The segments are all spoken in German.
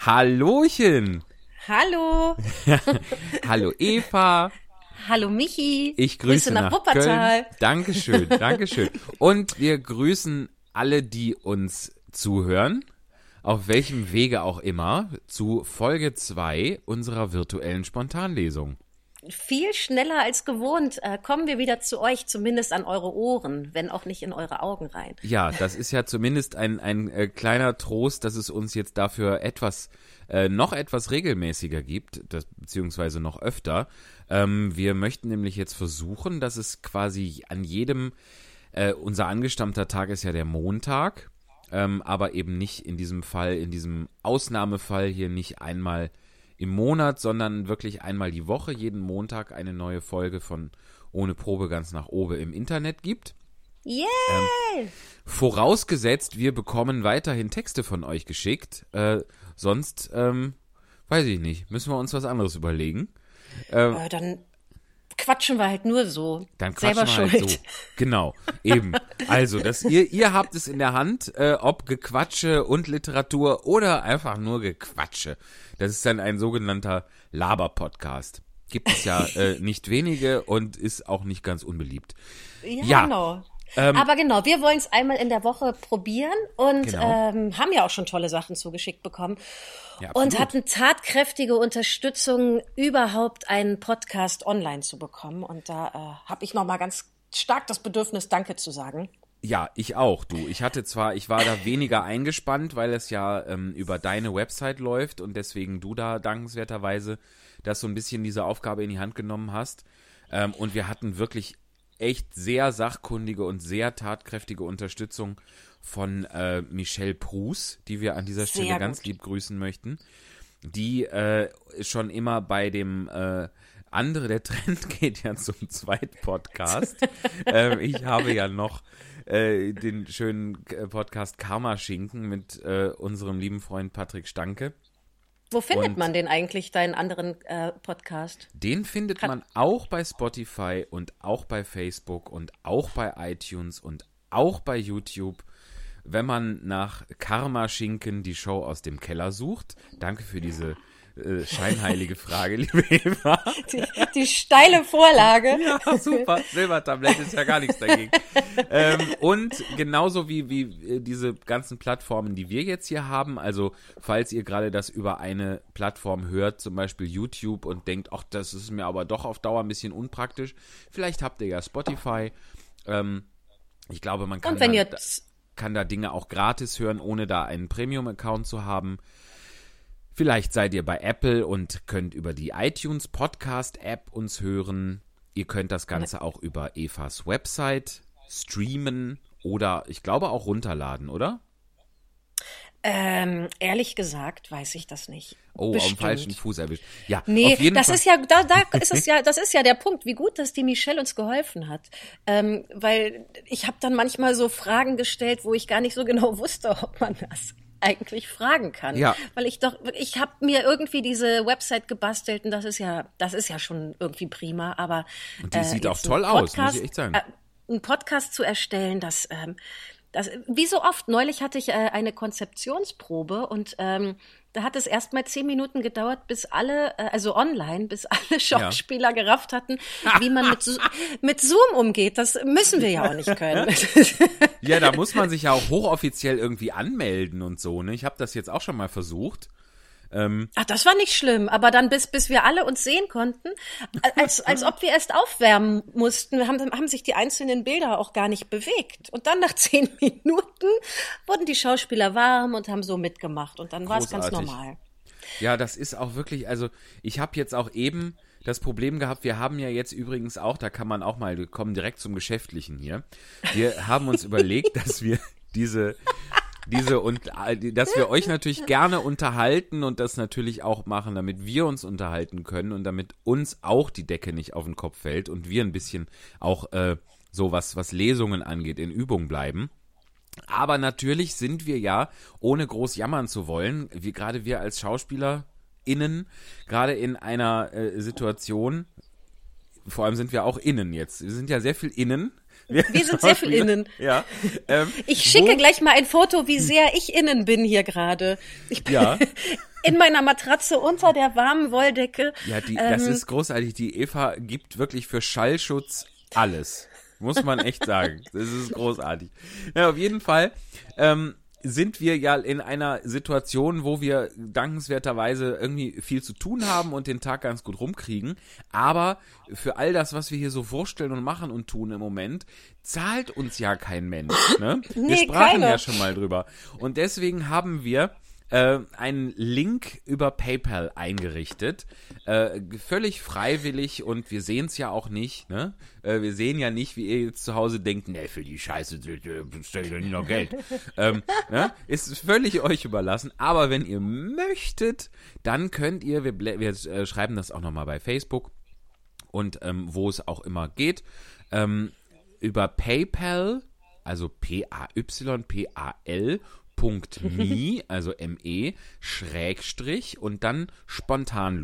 Hallochen. Hallo. Hallo Eva. Hallo Michi. Ich grüße, Grüße nach, nach Wuppertal. Köln. Dankeschön, Dankeschön. Und wir grüßen alle, die uns zuhören, auf welchem Wege auch immer, zu Folge 2 unserer virtuellen Spontanlesung. Viel schneller als gewohnt äh, kommen wir wieder zu euch, zumindest an eure Ohren, wenn auch nicht in eure Augen rein. Ja, das ist ja zumindest ein, ein äh, kleiner Trost, dass es uns jetzt dafür etwas, äh, noch etwas regelmäßiger gibt, das, beziehungsweise noch öfter. Ähm, wir möchten nämlich jetzt versuchen, dass es quasi an jedem, äh, unser angestammter Tag ist ja der Montag, ähm, aber eben nicht in diesem Fall, in diesem Ausnahmefall hier nicht einmal im Monat, sondern wirklich einmal die Woche, jeden Montag eine neue Folge von Ohne Probe ganz nach oben im Internet gibt. Yay! Ähm, vorausgesetzt, wir bekommen weiterhin Texte von euch geschickt. Äh, sonst, ähm, weiß ich nicht, müssen wir uns was anderes überlegen. Ähm, äh, dann quatschen wir halt nur so. Dann quatschen Selber wir halt so. Genau, eben. Also, das, ihr, ihr habt es in der Hand, äh, ob Gequatsche und Literatur oder einfach nur Gequatsche. Das ist dann ein sogenannter Laber-Podcast. Gibt es ja äh, nicht wenige und ist auch nicht ganz unbeliebt. Ja, ja. genau. Ähm, Aber genau, wir wollen es einmal in der Woche probieren und genau. ähm, haben ja auch schon tolle Sachen zugeschickt bekommen. Ja, und hatten tatkräftige Unterstützung, überhaupt einen Podcast online zu bekommen. Und da äh, habe ich nochmal ganz stark das Bedürfnis, Danke zu sagen. Ja, ich auch, du. Ich hatte zwar, ich war da weniger eingespannt, weil es ja ähm, über deine Website läuft und deswegen du da dankenswerterweise das so ein bisschen diese Aufgabe in die Hand genommen hast. Ähm, und wir hatten wirklich echt sehr sachkundige und sehr tatkräftige Unterstützung von äh, Michelle Prus, die wir an dieser Stelle sehr ganz lieb grüßen möchten, die äh, schon immer bei dem äh, andere, der Trend geht ja zum Zweitpodcast. ähm, ich habe ja noch äh, den schönen Podcast Karma Schinken mit äh, unserem lieben Freund Patrick Stanke. Wo findet und man den eigentlich, deinen anderen äh, Podcast? Den findet Kann man auch bei Spotify und auch bei Facebook und auch bei iTunes und auch bei YouTube. Wenn man nach Karma Schinken die Show aus dem Keller sucht, danke für diese äh, scheinheilige Frage, liebe Eva. Die, die steile Vorlage. Ja, super. Silbertablett ist ja gar nichts dagegen. ähm, und genauso wie, wie äh, diese ganzen Plattformen, die wir jetzt hier haben, also falls ihr gerade das über eine Plattform hört, zum Beispiel YouTube und denkt, ach, das ist mir aber doch auf Dauer ein bisschen unpraktisch, vielleicht habt ihr ja Spotify. Ähm, ich glaube, man kann, da, kann da Dinge auch gratis hören, ohne da einen Premium-Account zu haben. Vielleicht seid ihr bei Apple und könnt über die iTunes Podcast App uns hören. Ihr könnt das Ganze auch über Evas Website streamen oder ich glaube auch runterladen, oder? Ähm, ehrlich gesagt weiß ich das nicht. Oh, Bestimmt. auf dem falschen Fuß erwischt. Ja, nee, auf jeden das Fall. ist ja, da, da ist es ja, das ist ja der Punkt, wie gut, dass die Michelle uns geholfen hat. Ähm, weil ich habe dann manchmal so Fragen gestellt, wo ich gar nicht so genau wusste, ob man das eigentlich fragen kann. Ja. Weil ich doch, ich habe mir irgendwie diese Website gebastelt und das ist ja, das ist ja schon irgendwie prima, aber. Und die äh, sieht auch toll aus, muss ich echt sagen. Äh, einen Podcast zu erstellen, das, ähm, das, wie so oft, neulich hatte ich äh, eine Konzeptionsprobe und ähm, da hat es erst mal zehn Minuten gedauert, bis alle, äh, also online, bis alle Schauspieler ja. gerafft hatten, wie man mit, mit Zoom umgeht. Das müssen wir ja auch nicht können. ja, da muss man sich ja auch hochoffiziell irgendwie anmelden und so. Ne? Ich habe das jetzt auch schon mal versucht. Ähm, Ach, das war nicht schlimm, aber dann bis, bis wir alle uns sehen konnten, als, als ob wir erst aufwärmen mussten, haben, haben sich die einzelnen Bilder auch gar nicht bewegt. Und dann nach zehn Minuten wurden die Schauspieler warm und haben so mitgemacht und dann war es ganz normal. Ja, das ist auch wirklich, also ich habe jetzt auch eben das Problem gehabt, wir haben ja jetzt übrigens auch, da kann man auch mal, kommen direkt zum Geschäftlichen hier. Wir haben uns überlegt, dass wir diese diese und äh, dass wir euch natürlich gerne unterhalten und das natürlich auch machen, damit wir uns unterhalten können und damit uns auch die Decke nicht auf den Kopf fällt und wir ein bisschen auch äh, so was was Lesungen angeht in Übung bleiben. Aber natürlich sind wir ja, ohne groß jammern zu wollen, wie gerade wir als SchauspielerInnen, gerade in einer äh, Situation, vor allem sind wir auch innen jetzt. Wir sind ja sehr viel innen. Wir, wir sind sehr viel innen. Ja. Ähm, ich schicke wo? gleich mal ein Foto, wie sehr ich innen bin hier gerade. Ich bin ja. in meiner Matratze unter der warmen Wolldecke. Ja, die, ähm, das ist großartig. Die Eva gibt wirklich für Schallschutz alles. Muss man echt sagen. Das ist großartig. Ja, auf jeden Fall. Ähm, sind wir ja in einer Situation, wo wir dankenswerterweise irgendwie viel zu tun haben und den Tag ganz gut rumkriegen. Aber für all das, was wir hier so vorstellen und machen und tun im Moment, zahlt uns ja kein Mensch. Ne? Wir nee, sprachen keine. ja schon mal drüber. Und deswegen haben wir äh, einen Link über PayPal eingerichtet. Äh, völlig freiwillig und wir sehen es ja auch nicht. Ne? Äh, wir sehen ja nicht, wie ihr jetzt zu Hause denkt, ne, für die Scheiße stelle ich doch nicht noch Geld. ähm, ne? Ist völlig euch überlassen. Aber wenn ihr möchtet, dann könnt ihr, wir, wir äh, schreiben das auch nochmal bei Facebook und ähm, wo es auch immer geht, ähm, über PayPal, also P-A-Y-P-A-L .me, also ME, Schrägstrich und dann spontan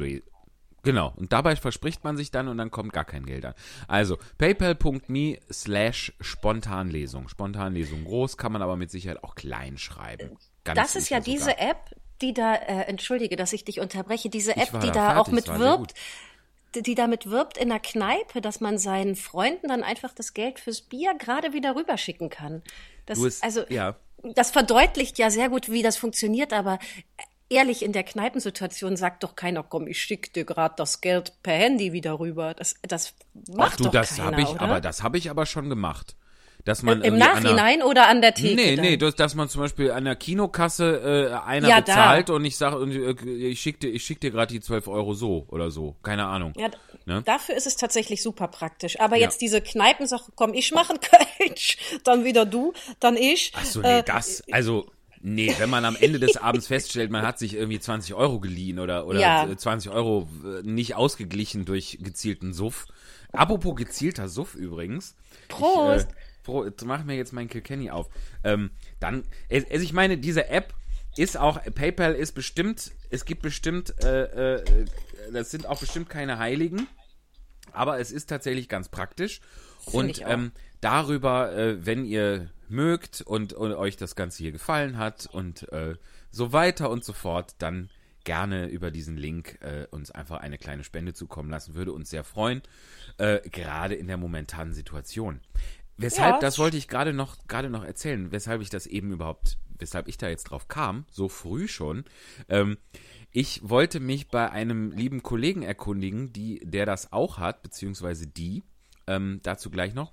Genau, und dabei verspricht man sich dann und dann kommt gar kein Geld an. Also paypal.me slash Spontanlesung. Spontanlesung groß, kann man aber mit Sicherheit auch klein schreiben. Ganz das ist ja sogar. diese App, die da, äh, entschuldige, dass ich dich unterbreche, diese App, die da, da auch mit wirbt, die damit wirbt in der Kneipe, dass man seinen Freunden dann einfach das Geld fürs Bier gerade wieder rüberschicken kann. Das, du also, ja das verdeutlicht ja sehr gut, wie das funktioniert, aber ehrlich, in der Kneipensituation sagt doch keiner, komm, ich schicke dir gerade das Geld per Handy wieder rüber. Das, das macht Ach, du, doch das keiner, ich, oder? aber das habe ich aber schon gemacht. Dass man Im Nachhinein einer, oder an der Theke? Nee, nee, dass, dass man zum Beispiel an der Kinokasse äh, einer ja, bezahlt da. und ich sage, äh, ich schicke dir, ich schick dir gerade die 12 Euro so oder so. Keine Ahnung. Ja, ne? dafür ist es tatsächlich super praktisch. Aber ja. jetzt diese Kneipensache, komm, ich mache einen Kölsch, dann wieder du, dann ich. Ach so, nee, äh, das, also Nee, wenn man am Ende des Abends feststellt, man hat sich irgendwie 20 Euro geliehen oder, oder ja. 20 Euro äh, nicht ausgeglichen durch gezielten Suff. Apropos gezielter Suff übrigens. Prost! Ich, äh, Pro, mach mir jetzt mein Kilkenny auf. Ähm, dann, also ich meine, diese App ist auch, PayPal ist bestimmt, es gibt bestimmt, äh, äh, das sind auch bestimmt keine Heiligen, aber es ist tatsächlich ganz praktisch. und ähm, darüber, äh, wenn ihr mögt und, und, euch das Ganze hier gefallen hat und äh, so weiter und so fort, dann gerne über diesen Link äh, uns einfach eine kleine Spende zukommen lassen. Würde uns sehr freuen, äh, gerade in der momentanen Situation. Weshalb, ja. das wollte ich gerade noch, gerade noch erzählen, weshalb ich das eben überhaupt, weshalb ich da jetzt drauf kam, so früh schon. Ähm, ich wollte mich bei einem lieben Kollegen erkundigen, die, der das auch hat, beziehungsweise die, ähm, dazu gleich noch.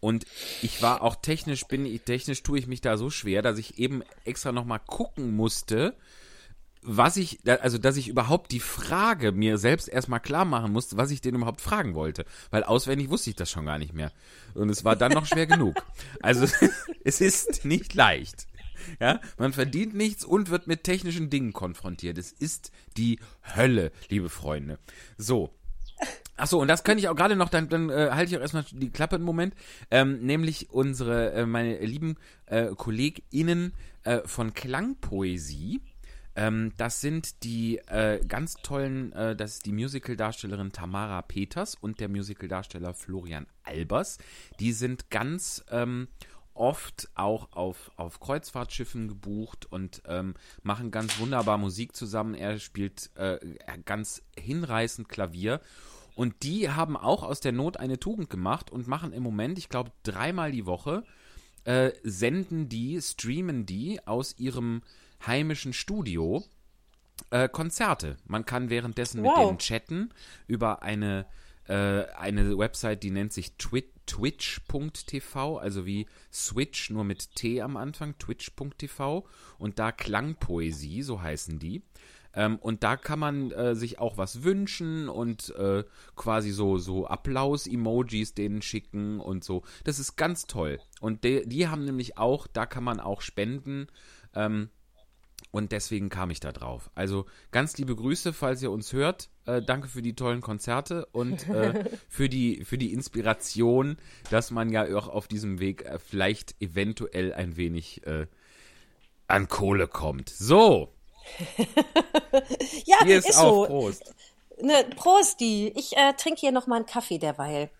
Und ich war auch technisch, bin ich, technisch tue ich mich da so schwer, dass ich eben extra nochmal gucken musste, was ich, also dass ich überhaupt die Frage mir selbst erstmal klar machen musste, was ich den überhaupt fragen wollte. Weil auswendig wusste ich das schon gar nicht mehr. Und es war dann noch schwer genug. Also es ist nicht leicht. Ja, man verdient nichts und wird mit technischen Dingen konfrontiert. Es ist die Hölle, liebe Freunde. So. Achso, und das könnte ich auch gerade noch, dann, dann äh, halte ich auch erstmal die Klappe einen Moment. Ähm, nämlich unsere, äh, meine lieben äh, KollegInnen äh, von Klangpoesie ähm, das sind die äh, ganz tollen, äh, das ist die Musical-Darstellerin Tamara Peters und der Musical-Darsteller Florian Albers. Die sind ganz ähm, oft auch auf, auf Kreuzfahrtschiffen gebucht und ähm, machen ganz wunderbar Musik zusammen. Er spielt äh, ganz hinreißend Klavier. Und die haben auch aus der Not eine Tugend gemacht und machen im Moment, ich glaube, dreimal die Woche, äh, senden die, streamen die aus ihrem heimischen Studio äh, Konzerte. Man kann währenddessen wow. mit denen chatten über eine, äh, eine Website, die nennt sich twitch.tv, also wie Switch, nur mit T am Anfang, twitch.tv und da Klangpoesie, so heißen die. Ähm, und da kann man äh, sich auch was wünschen und äh, quasi so, so Applaus-Emojis denen schicken und so. Das ist ganz toll. Und de, die haben nämlich auch, da kann man auch spenden. Ähm, und deswegen kam ich da drauf. Also ganz liebe Grüße, falls ihr uns hört. Äh, danke für die tollen Konzerte und äh, für, die, für die Inspiration, dass man ja auch auf diesem Weg äh, vielleicht eventuell ein wenig äh, an Kohle kommt. So. ja, Hier ist, ist auf so. Prost. Ne, Prost, die. Ich äh, trinke hier noch mal einen Kaffee derweil.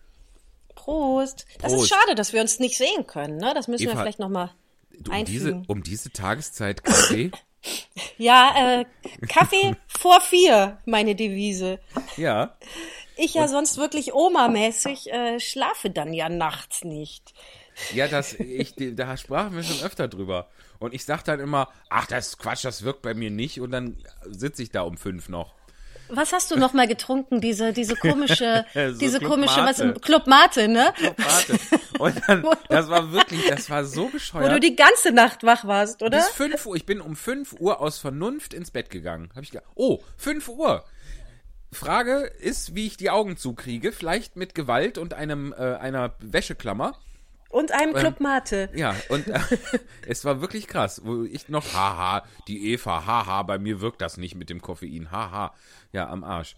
Prost. Das Prost. ist schade, dass wir uns nicht sehen können. Ne? Das müssen Eva, wir vielleicht noch mal um einfügen. Diese, um diese Tageszeit Kaffee? ja, äh, Kaffee vor vier, meine Devise. Ja. Ich ja Und, sonst wirklich Oma-mäßig äh, schlafe dann ja nachts nicht. Ja, das, ich, da sprachen wir schon öfter drüber. Und ich sag dann immer, ach, das ist Quatsch, das wirkt bei mir nicht. Und dann sitze ich da um fünf noch. Was hast du noch mal getrunken? Diese, diese komische, so diese Club komische, Mate. was, Club Mate, ne? Club Mate. Und dann, das war wirklich, das war so bescheuert. Wo du die ganze Nacht wach warst, oder? Bis fünf Uhr, ich bin um fünf Uhr aus Vernunft ins Bett gegangen. Hab ich gedacht, oh, fünf Uhr. Frage ist, wie ich die Augen zukriege. Vielleicht mit Gewalt und einem, äh, einer Wäscheklammer. Und einem ähm, Club Mate. Ja, und äh, es war wirklich krass, wo ich noch, haha, die Eva, haha, bei mir wirkt das nicht mit dem Koffein, haha, ja, am Arsch.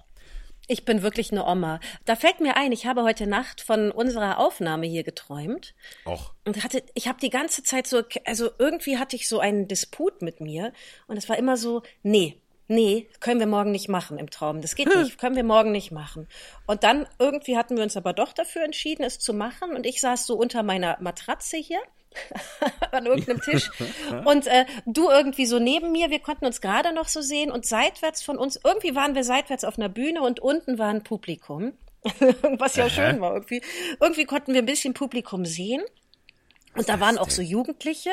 Ich bin wirklich eine Oma. Da fällt mir ein, ich habe heute Nacht von unserer Aufnahme hier geträumt. Och. Und hatte, ich habe die ganze Zeit so, also irgendwie hatte ich so einen Disput mit mir. Und es war immer so, nee, nee, können wir morgen nicht machen im Traum. Das geht nicht, können wir morgen nicht machen. Und dann irgendwie hatten wir uns aber doch dafür entschieden, es zu machen. Und ich saß so unter meiner Matratze hier an irgendeinem Tisch und äh, du irgendwie so neben mir. Wir konnten uns gerade noch so sehen und seitwärts von uns, irgendwie waren wir seitwärts auf einer Bühne und unten war ein Publikum. Was ja schön war irgendwie. Irgendwie konnten wir ein bisschen Publikum sehen. Und da waren auch so Jugendliche.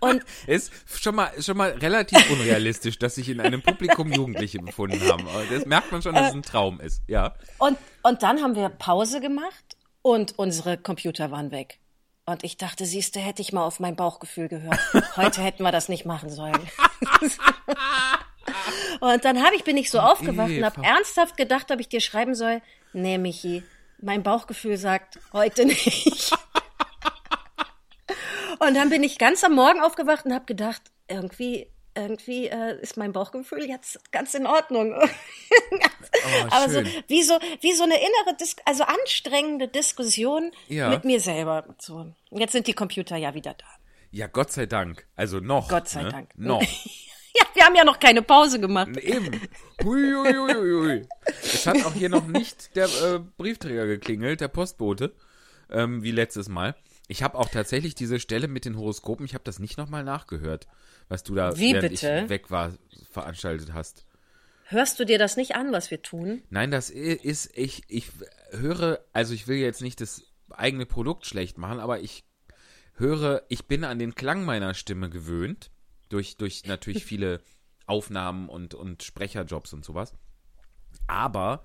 Und ist schon mal schon mal relativ unrealistisch, dass sich in einem Publikum Jugendliche befunden haben. Das merkt man schon, dass es ein Traum ist, ja. Und und dann haben wir Pause gemacht und unsere Computer waren weg. Und ich dachte, siehste, hätte ich mal auf mein Bauchgefühl gehört. Heute hätten wir das nicht machen sollen. und dann habe ich bin ich so aufgewacht und habe ernsthaft gedacht, ob ich dir schreiben soll, nee, Michi, mein Bauchgefühl sagt heute nicht. Und dann bin ich ganz am Morgen aufgewacht und habe gedacht, irgendwie, irgendwie äh, ist mein Bauchgefühl jetzt ganz in Ordnung. oh, Aber so wie so wie so eine innere, Dis also anstrengende Diskussion ja. mit mir selber. So, jetzt sind die Computer ja wieder da. Ja, Gott sei Dank. Also noch. Gott sei ne? Dank. Noch. ja, wir haben ja noch keine Pause gemacht. Eben. Hui, hui, hui, hui. Es hat auch hier noch nicht der äh, Briefträger geklingelt, der Postbote, ähm, wie letztes Mal. Ich habe auch tatsächlich diese Stelle mit den Horoskopen, ich habe das nicht nochmal nachgehört, was du da, Wie während bitte? ich weg war, veranstaltet hast. Hörst du dir das nicht an, was wir tun? Nein, das ist, ich, ich höre, also ich will jetzt nicht das eigene Produkt schlecht machen, aber ich höre, ich bin an den Klang meiner Stimme gewöhnt, durch, durch natürlich viele Aufnahmen und, und Sprecherjobs und sowas. Aber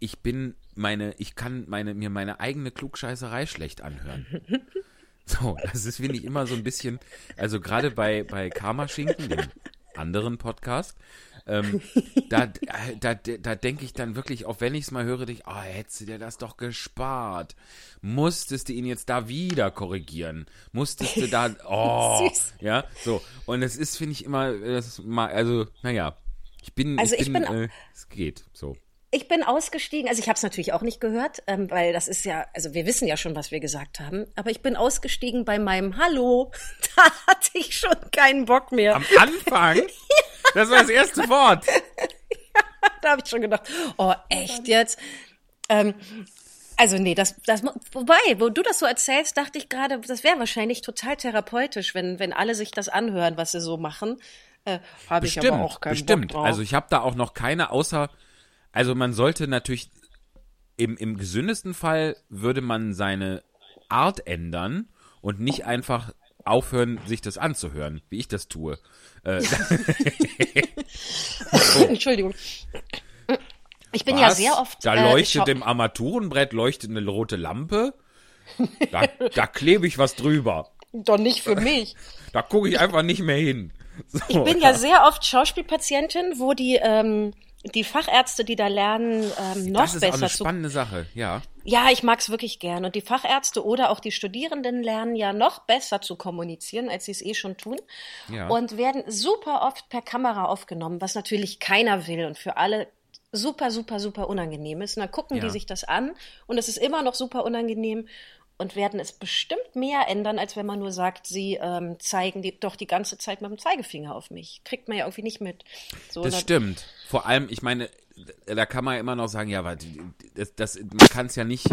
ich bin meine, ich kann meine, mir meine eigene Klugscheißerei schlecht anhören. So, das ist, finde ich, immer so ein bisschen, also gerade bei, bei Karma Schinken, dem anderen Podcast, ähm, da, da, da denke ich dann wirklich, auch wenn ich es mal höre, denke ich, oh, hättest du dir das doch gespart. Musstest du ihn jetzt da wieder korrigieren? Musstest du da, oh, ja, so. Und es ist, finde ich, immer, das mal, also, naja, ich bin, also ich, ich bin, äh, es geht, so ich bin ausgestiegen, also ich habe es natürlich auch nicht gehört, ähm, weil das ist ja, also wir wissen ja schon, was wir gesagt haben, aber ich bin ausgestiegen bei meinem Hallo. Da hatte ich schon keinen Bock mehr. Am Anfang? ja. Das war das erste Wort. ja, da habe ich schon gedacht, oh echt jetzt? Ähm, also nee, das, das, wobei, wo du das so erzählst, dachte ich gerade, das wäre wahrscheinlich total therapeutisch, wenn, wenn alle sich das anhören, was sie so machen. Äh, habe ich aber auch keinen bestimmt. Bock drauf. Also ich habe da auch noch keine außer also man sollte natürlich im, im gesündesten Fall würde man seine Art ändern und nicht einfach aufhören, sich das anzuhören, wie ich das tue. Äh, oh. Entschuldigung. Ich bin Was? ja sehr oft. Da äh, leuchtet im Armaturenbrett leuchtet eine rote Lampe. Da, da klebe ich was drüber. Doch nicht für mich. Da gucke ich einfach nicht mehr hin. So, ich bin ja. ja sehr oft Schauspielpatientin, wo die ähm, die Fachärzte, die da lernen, ähm, noch besser. Das ist auch eine spannende zu Sache, ja. Ja, ich mag's wirklich gern. Und die Fachärzte oder auch die Studierenden lernen ja noch besser zu kommunizieren, als sie es eh schon tun. Ja. Und werden super oft per Kamera aufgenommen, was natürlich keiner will und für alle super, super, super unangenehm ist. Und dann gucken ja. die sich das an und es ist immer noch super unangenehm und werden es bestimmt mehr ändern, als wenn man nur sagt, sie ähm, zeigen die, doch die ganze Zeit mit dem Zeigefinger auf mich. Kriegt man ja irgendwie nicht mit. So, das stimmt. Vor allem, ich meine, da kann man immer noch sagen, ja, aber das, das, man kann es ja nicht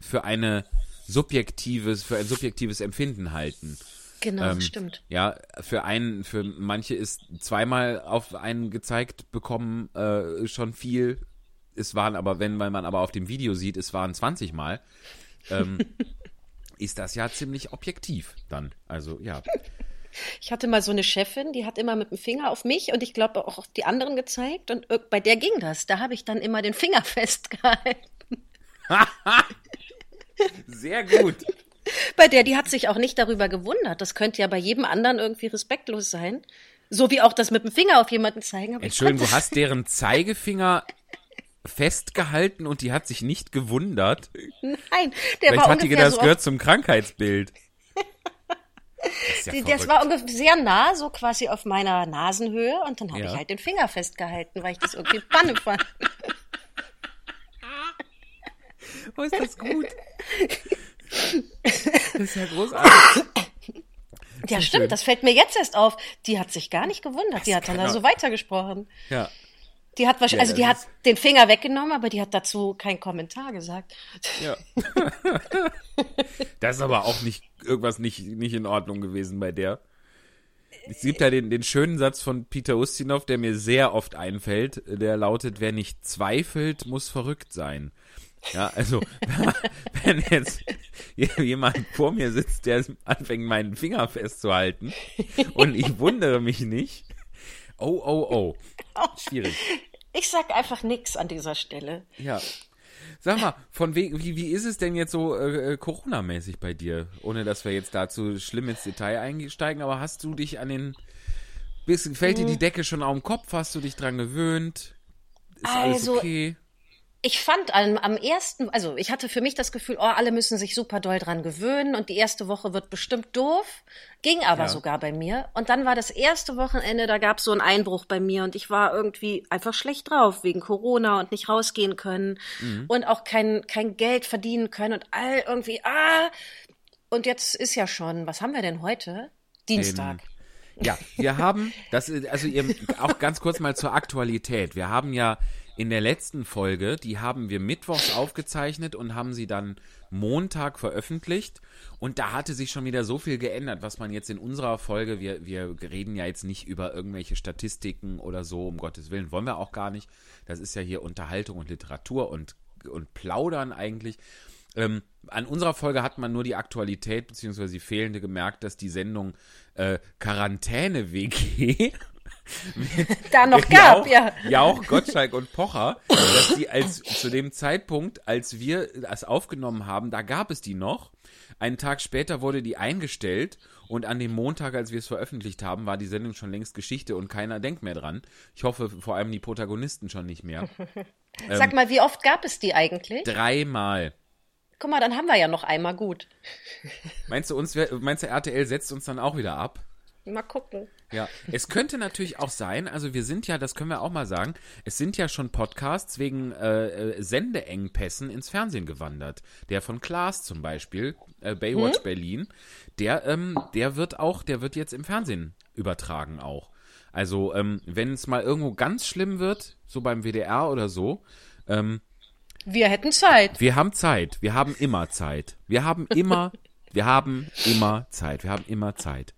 für eine subjektives, für ein subjektives Empfinden halten. Genau, ähm, stimmt. Ja, für einen, für manche ist zweimal auf einen gezeigt bekommen äh, schon viel. Es waren aber, wenn man aber auf dem Video sieht, es waren 20 Mal, ähm, ist das ja ziemlich objektiv dann. Also ja. Ich hatte mal so eine Chefin, die hat immer mit dem Finger auf mich und ich glaube auch auf die anderen gezeigt und bei der ging das. Da habe ich dann immer den Finger festgehalten. Sehr gut. Bei der, die hat sich auch nicht darüber gewundert. Das könnte ja bei jedem anderen irgendwie respektlos sein. So wie auch das mit dem Finger auf jemanden zeigen. Aber Entschuldigung, du hast deren Zeigefinger festgehalten und die hat sich nicht gewundert. Nein, der Vielleicht war hat die gedacht, das so gehört zum Krankheitsbild. Das, ja das, war ungefähr sehr nah, so quasi auf meiner Nasenhöhe. Und dann habe ja. ich halt den Finger festgehalten, weil ich das irgendwie Panne fand. Oh, ist das gut. Das ist ja großartig. Ja, stimmt, schön. das fällt mir jetzt erst auf. Die hat sich gar nicht gewundert. Das die hat dann da so weitergesprochen. Ja. Die hat wahrscheinlich, ja, also die hat den Finger weggenommen, aber die hat dazu keinen Kommentar gesagt. Ja. das ist aber auch nicht irgendwas nicht, nicht in Ordnung gewesen bei der. Es gibt ja den, den schönen Satz von Peter Ustinov, der mir sehr oft einfällt. Der lautet, wer nicht zweifelt, muss verrückt sein. Ja, also, wenn jetzt jemand vor mir sitzt, der anfängt, meinen Finger festzuhalten und ich wundere mich nicht. Oh, oh, oh. Schwierig. Ich sag einfach nichts an dieser Stelle. Ja. Sag mal, von we wie, wie ist es denn jetzt so äh, äh, Corona-mäßig bei dir? Ohne dass wir jetzt dazu schlimm ins Detail einsteigen, aber hast du dich an den. Bist, fällt dir die hm. Decke schon auf den Kopf? Hast du dich dran gewöhnt? Ist also, alles okay? Ich fand am, am ersten, also ich hatte für mich das Gefühl, oh, alle müssen sich super doll dran gewöhnen und die erste Woche wird bestimmt doof. Ging aber ja. sogar bei mir. Und dann war das erste Wochenende, da gab es so einen Einbruch bei mir und ich war irgendwie einfach schlecht drauf wegen Corona und nicht rausgehen können mhm. und auch kein, kein Geld verdienen können und all irgendwie, ah. Und jetzt ist ja schon, was haben wir denn heute? Dienstag. Den, ja, wir haben, das, also ihr, auch ganz kurz mal zur Aktualität. Wir haben ja in der letzten Folge, die haben wir mittwochs aufgezeichnet und haben sie dann Montag veröffentlicht. Und da hatte sich schon wieder so viel geändert, was man jetzt in unserer Folge, wir, wir reden ja jetzt nicht über irgendwelche Statistiken oder so, um Gottes Willen, wollen wir auch gar nicht. Das ist ja hier Unterhaltung und Literatur und, und Plaudern eigentlich. Ähm, an unserer Folge hat man nur die Aktualität bzw. die fehlende gemerkt, dass die Sendung äh, Quarantäne-WG da noch gab, ja. Jauch, Gottschalk und Pocher, dass die als zu dem Zeitpunkt, als wir das aufgenommen haben, da gab es die noch. Einen Tag später wurde die eingestellt und an dem Montag, als wir es veröffentlicht haben, war die Sendung schon längst Geschichte und keiner denkt mehr dran. Ich hoffe vor allem die Protagonisten schon nicht mehr. Sag ähm, mal, wie oft gab es die eigentlich? Dreimal. Guck mal, dann haben wir ja noch einmal gut. Meinst du uns, meinst du RTL setzt uns dann auch wieder ab? Mal gucken. Ja, es könnte natürlich auch sein, also wir sind ja, das können wir auch mal sagen, es sind ja schon Podcasts wegen äh, äh Sendeengpässen ins Fernsehen gewandert. Der von Klaas zum Beispiel, äh, Baywatch hm? Berlin, der, ähm, der wird auch, der wird jetzt im Fernsehen übertragen auch. Also, ähm, wenn es mal irgendwo ganz schlimm wird, so beim WDR oder so, ähm, wir hätten Zeit. Wir haben Zeit. Wir haben immer Zeit. Wir haben immer, wir haben immer Zeit. Wir haben immer Zeit.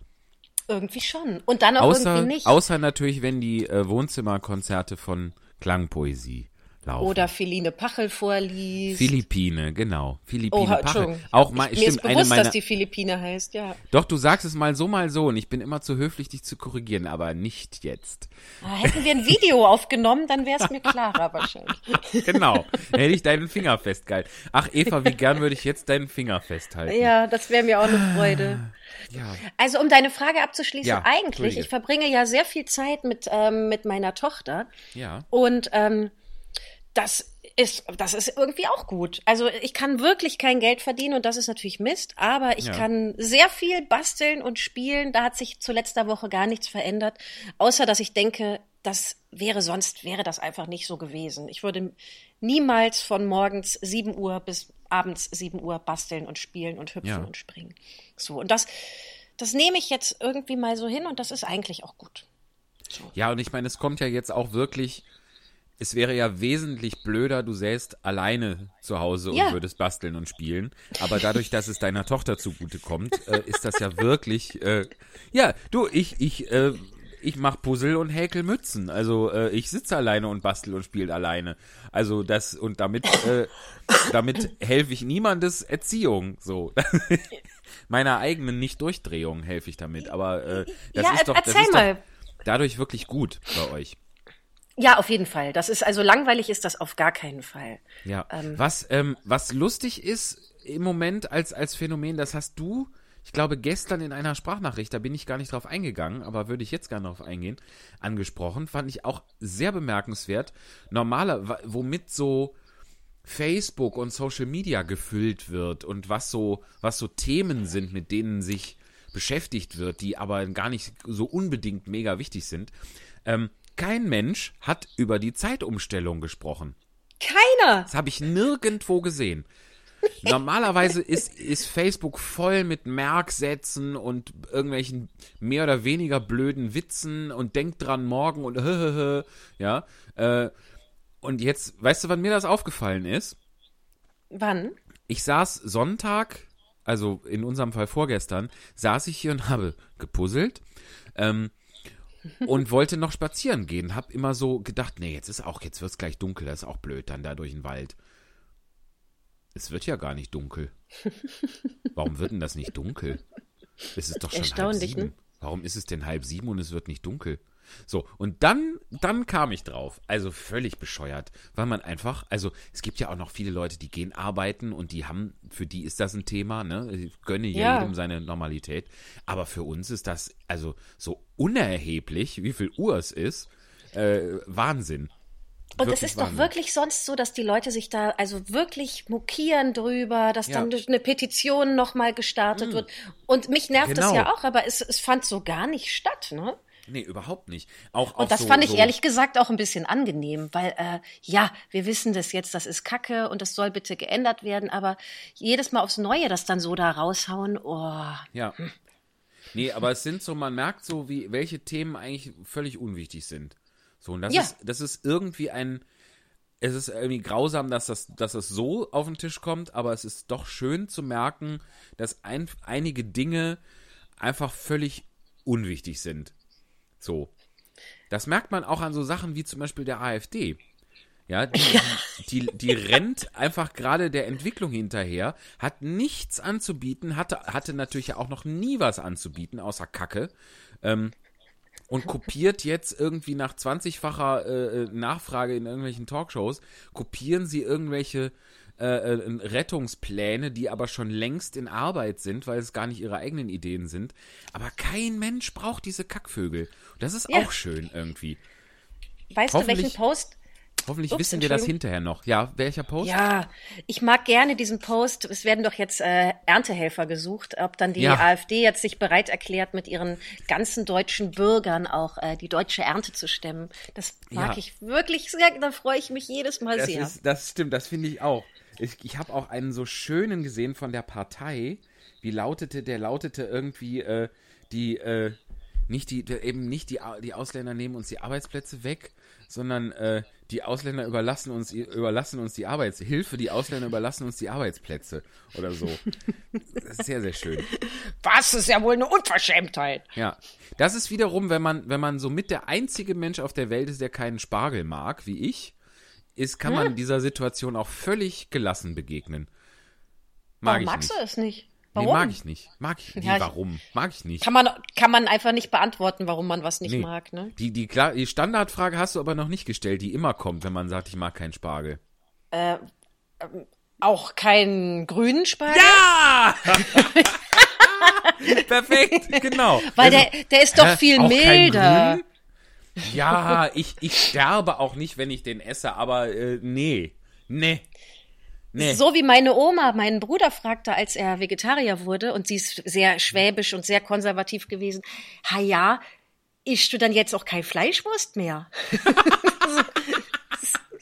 Irgendwie schon. Und dann auch außer, irgendwie nicht. Außer natürlich, wenn die äh, Wohnzimmerkonzerte von Klangpoesie laufen. Oder Philine Pachel vorliest. Philippine, genau. Philippine oh, Pachel. Auch mal, ich, mir stimmt, ist bewusst, meiner, dass die Philippine heißt, ja. Doch, du sagst es mal so, mal so und ich bin immer zu höflich, dich zu korrigieren, aber nicht jetzt. Ah, hätten wir ein Video aufgenommen, dann wäre es mir klarer wahrscheinlich. genau. Hätte ich deinen Finger festgehalten. Ach, Eva, wie gern würde ich jetzt deinen Finger festhalten. Ja, das wäre mir auch eine Freude. Ja. Also um deine Frage abzuschließen, ja, eigentlich, ich verbringe ja sehr viel Zeit mit, ähm, mit meiner Tochter. Ja. Und ähm, das ist, das ist irgendwie auch gut. Also ich kann wirklich kein Geld verdienen und das ist natürlich Mist, aber ich ja. kann sehr viel basteln und spielen. Da hat sich zu letzter Woche gar nichts verändert, außer dass ich denke, das wäre sonst, wäre das einfach nicht so gewesen. Ich würde niemals von morgens 7 Uhr bis abends 7 Uhr basteln und spielen und hüpfen ja. und springen. So, und das, das nehme ich jetzt irgendwie mal so hin und das ist eigentlich auch gut. So. Ja, und ich meine, es kommt ja jetzt auch wirklich es wäre ja wesentlich blöder, du säst alleine zu Hause und ja. würdest basteln und spielen. Aber dadurch, dass es deiner Tochter zugutekommt, äh, ist das ja wirklich. Äh, ja, du, ich, ich, äh, ich mach Puzzle und häkel Mützen. Also äh, ich sitze alleine und bastel und spiele alleine. Also das und damit, äh, damit helfe ich niemandes Erziehung. So. Meiner eigenen Nicht-Durchdrehung helfe ich damit. Aber äh, das ja, ist doch, das ist doch dadurch wirklich gut bei euch. Ja, auf jeden Fall. Das ist also langweilig ist das auf gar keinen Fall. Ja. Ähm, was ähm, was lustig ist im Moment als als Phänomen, das hast du, ich glaube gestern in einer Sprachnachricht, da bin ich gar nicht drauf eingegangen, aber würde ich jetzt gerne drauf eingehen, angesprochen, fand ich auch sehr bemerkenswert. Normaler, womit so Facebook und Social Media gefüllt wird und was so was so Themen sind, mit denen sich beschäftigt wird, die aber gar nicht so unbedingt mega wichtig sind. Ähm, kein Mensch hat über die Zeitumstellung gesprochen. Keiner. Das habe ich nirgendwo gesehen. Normalerweise ist, ist Facebook voll mit Merksätzen und irgendwelchen mehr oder weniger blöden Witzen und denkt dran morgen und ja. Äh, und jetzt, weißt du, wann mir das aufgefallen ist? Wann? Ich saß Sonntag, also in unserem Fall vorgestern, saß ich hier und habe gepuzzelt. Ähm, und wollte noch spazieren gehen. Hab immer so gedacht, nee, jetzt ist auch, jetzt wird's gleich dunkel, das ist auch blöd dann da durch den Wald. Es wird ja gar nicht dunkel. Warum wird denn das nicht dunkel? Es ist doch schon halb sieben. Ne? Warum ist es denn halb sieben und es wird nicht dunkel? So, und dann, dann kam ich drauf. Also völlig bescheuert, weil man einfach, also es gibt ja auch noch viele Leute, die gehen arbeiten und die haben, für die ist das ein Thema, ne? Ich gönne ja. jedem seine Normalität. Aber für uns ist das also so unerheblich, wie viel Uhr es ist. Äh, Wahnsinn. Und es ist doch wirklich sonst so, dass die Leute sich da also wirklich mokieren drüber, dass ja. dann eine Petition nochmal gestartet mhm. wird. Und mich nervt genau. das ja auch, aber es, es fand so gar nicht statt, ne? Nee, überhaupt nicht. Auch, auch und das so, fand ich so ehrlich gesagt auch ein bisschen angenehm, weil äh, ja, wir wissen das jetzt, das ist Kacke und das soll bitte geändert werden, aber jedes Mal aufs Neue das dann so da raushauen, oh. Ja. Nee, aber es sind so, man merkt so, wie welche Themen eigentlich völlig unwichtig sind. So, und das ja. ist, das ist irgendwie ein, es ist irgendwie grausam, dass das, dass das so auf den Tisch kommt, aber es ist doch schön zu merken, dass ein, einige Dinge einfach völlig unwichtig sind. So. Das merkt man auch an so Sachen wie zum Beispiel der AfD. Ja, die, die, die rennt einfach gerade der Entwicklung hinterher, hat nichts anzubieten, hatte, hatte natürlich auch noch nie was anzubieten, außer Kacke. Ähm, und kopiert jetzt irgendwie nach 20-facher äh, äh, Nachfrage in irgendwelchen Talkshows, kopieren sie irgendwelche äh, äh, Rettungspläne, die aber schon längst in Arbeit sind, weil es gar nicht ihre eigenen Ideen sind. Aber kein Mensch braucht diese Kackvögel. das ist ja. auch schön irgendwie. Weißt du, welchen Post Hoffentlich Ups, wissen wir das hinterher noch. Ja, welcher Post? Ja, ich mag gerne diesen Post. Es werden doch jetzt äh, Erntehelfer gesucht, ob dann die ja. AfD jetzt sich bereit erklärt, mit ihren ganzen deutschen Bürgern auch äh, die deutsche Ernte zu stemmen. Das mag ja. ich wirklich sehr. Da freue ich mich jedes Mal das sehr. Ist, das stimmt, das finde ich auch. Ich, ich habe auch einen so schönen gesehen von der Partei. Wie lautete, der lautete irgendwie, äh, die, äh, nicht die, eben nicht die, die Ausländer nehmen uns die Arbeitsplätze weg, sondern äh, die Ausländer überlassen uns, überlassen uns die Arbeitshilfe, die Ausländer überlassen uns die Arbeitsplätze oder so. Das ist sehr, sehr schön. Was ist ja wohl eine Unverschämtheit. Ja. Das ist wiederum, wenn man, wenn man so mit der einzige Mensch auf der Welt ist, der keinen Spargel mag, wie ich, ist, kann man hm? dieser Situation auch völlig gelassen begegnen. Mag Warum magst nicht. du es nicht? Warum? Nee, mag ich nicht. Mag ich nicht. Ja, warum? Mag ich nicht. Kann man, kann man einfach nicht beantworten, warum man was nicht nee. mag, ne? Die, die, klar, die Standardfrage hast du aber noch nicht gestellt, die immer kommt, wenn man sagt, ich mag keinen Spargel. Äh, ähm, auch keinen grünen Spargel? Ja! Perfekt, genau. Weil also, der, der ist doch viel milder. Ja, ich, ich sterbe auch nicht, wenn ich den esse, aber äh, nee. Nee. Nee. So wie meine Oma meinen Bruder fragte, als er Vegetarier wurde, und sie ist sehr schwäbisch und sehr konservativ gewesen, ha ja, ischst du dann jetzt auch kein Fleischwurst mehr?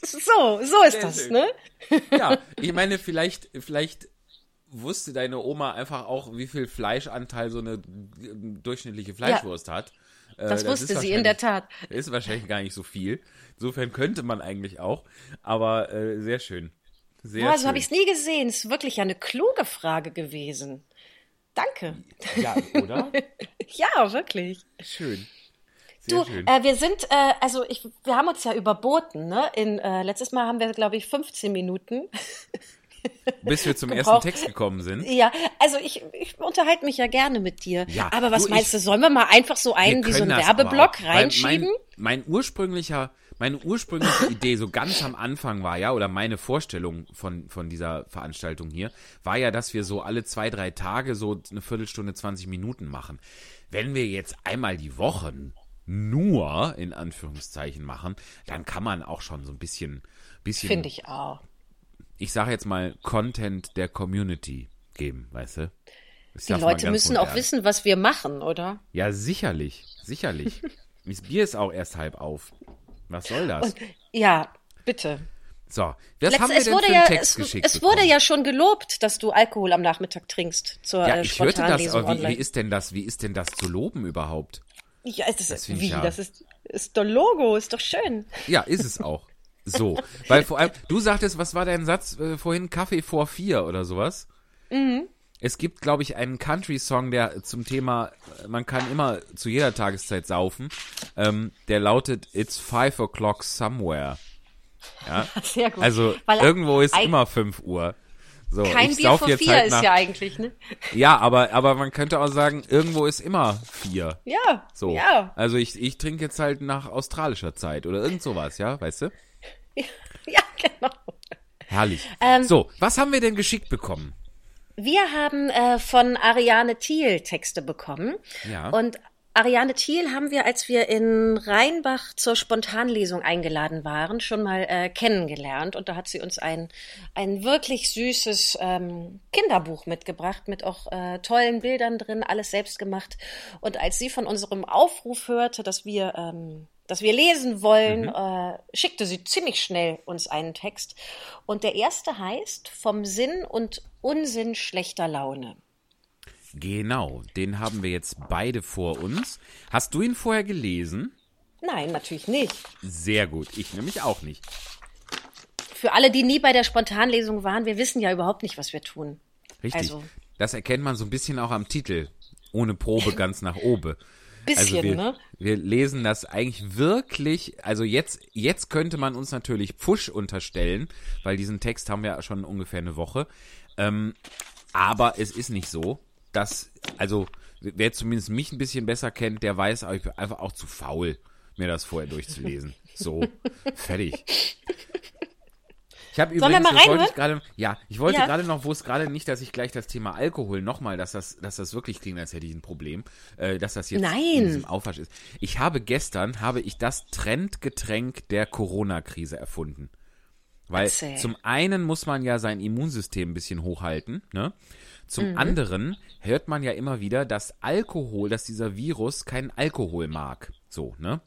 so, so ist sehr das, schön. ne? ja, ich meine, vielleicht, vielleicht wusste deine Oma einfach auch, wie viel Fleischanteil so eine durchschnittliche Fleischwurst ja. hat. Äh, das wusste das sie in der Tat. Ist wahrscheinlich gar nicht so viel. Insofern könnte man eigentlich auch. Aber äh, sehr schön. Sehr Boah, so habe ich es nie gesehen. Ist wirklich eine kluge Frage gewesen. Danke. Ja, oder? ja, wirklich. Schön. Sehr du, äh, wir sind, äh, also ich, wir haben uns ja überboten, ne? In, äh, letztes Mal haben wir, glaube ich, 15 Minuten. Bis wir zum gebraucht. ersten Text gekommen sind. Ja, also ich, ich unterhalte mich ja gerne mit dir. Ja, aber was du, meinst ich, du, sollen wir mal einfach so einen wie so einen Werbeblock reinschieben? Mein, mein, ursprünglicher, meine ursprüngliche Idee, so ganz am Anfang war ja, oder meine Vorstellung von, von dieser Veranstaltung hier, war ja, dass wir so alle zwei, drei Tage so eine Viertelstunde, 20 Minuten machen. Wenn wir jetzt einmal die Woche nur in Anführungszeichen machen, dann kann man auch schon so ein bisschen, bisschen. Finde ich auch ich sage jetzt mal, Content der Community geben, weißt du? Die Leute müssen modern. auch wissen, was wir machen, oder? Ja, sicherlich, sicherlich. das Bier ist auch erst halb auf. Was soll das? Und, ja, bitte. So, was Letzte, haben wir denn für einen ja, Text es, geschickt? Es wurde ja schon gelobt, dass du Alkohol am Nachmittag trinkst zur ja, äh, ich hörte das, aber wie, wie, ist denn das, wie ist denn das zu loben überhaupt? Ja, das, das wie? Ja. Das ist, ist doch Logo, ist doch schön. Ja, ist es auch. So, weil vor allem, du sagtest, was war dein Satz äh, vorhin? Kaffee vor vier oder sowas? Mhm. Es gibt, glaube ich, einen Country-Song, der zum Thema, man kann immer zu jeder Tageszeit saufen, ähm, der lautet It's five o'clock somewhere. Ja, sehr gut. Also Weil irgendwo ist immer fünf Uhr. So, kein Bier vor vier halt ist ja eigentlich, ne? Ja, aber, aber man könnte auch sagen, irgendwo ist immer vier. Ja. So. Ja. Also ich, ich trinke jetzt halt nach australischer Zeit oder irgend sowas, ja, weißt du? Ja, genau. Herrlich. Ähm, so, was haben wir denn geschickt bekommen? Wir haben äh, von Ariane Thiel Texte bekommen. Ja. Und Ariane Thiel haben wir, als wir in Rheinbach zur Spontanlesung eingeladen waren, schon mal äh, kennengelernt. Und da hat sie uns ein, ein wirklich süßes ähm, Kinderbuch mitgebracht, mit auch äh, tollen Bildern drin, alles selbst gemacht. Und als sie von unserem Aufruf hörte, dass wir ähm, dass wir lesen wollen, mhm. äh, schickte sie ziemlich schnell uns einen Text. Und der erste heißt Vom Sinn und Unsinn schlechter Laune. Genau, den haben wir jetzt beide vor uns. Hast du ihn vorher gelesen? Nein, natürlich nicht. Sehr gut, ich nämlich auch nicht. Für alle, die nie bei der Spontanlesung waren, wir wissen ja überhaupt nicht, was wir tun. Richtig. Also. Das erkennt man so ein bisschen auch am Titel. Ohne Probe ganz nach oben. Bisschen, also wir, ne? Wir lesen das eigentlich wirklich, also jetzt, jetzt könnte man uns natürlich Pfusch unterstellen, weil diesen Text haben wir schon ungefähr eine Woche. Ähm, aber es ist nicht so, dass, also wer zumindest mich ein bisschen besser kennt, der weiß, ich bin einfach auch zu faul, mir das vorher durchzulesen. So, fertig. Ich habe übrigens, das wollte ich gerade, ja, ich wollte ja. gerade noch, wo es gerade nicht, dass ich gleich das Thema Alkohol nochmal, dass das, dass das wirklich klingt, als hätte ich ein Problem, äh, dass das jetzt Nein. in diesem Aufwasch ist. Ich habe gestern, habe ich das Trendgetränk der Corona-Krise erfunden. Weil Erzähl. zum einen muss man ja sein Immunsystem ein bisschen hochhalten, ne? Zum mhm. anderen hört man ja immer wieder, dass Alkohol, dass dieser Virus keinen Alkohol mag. So, ne?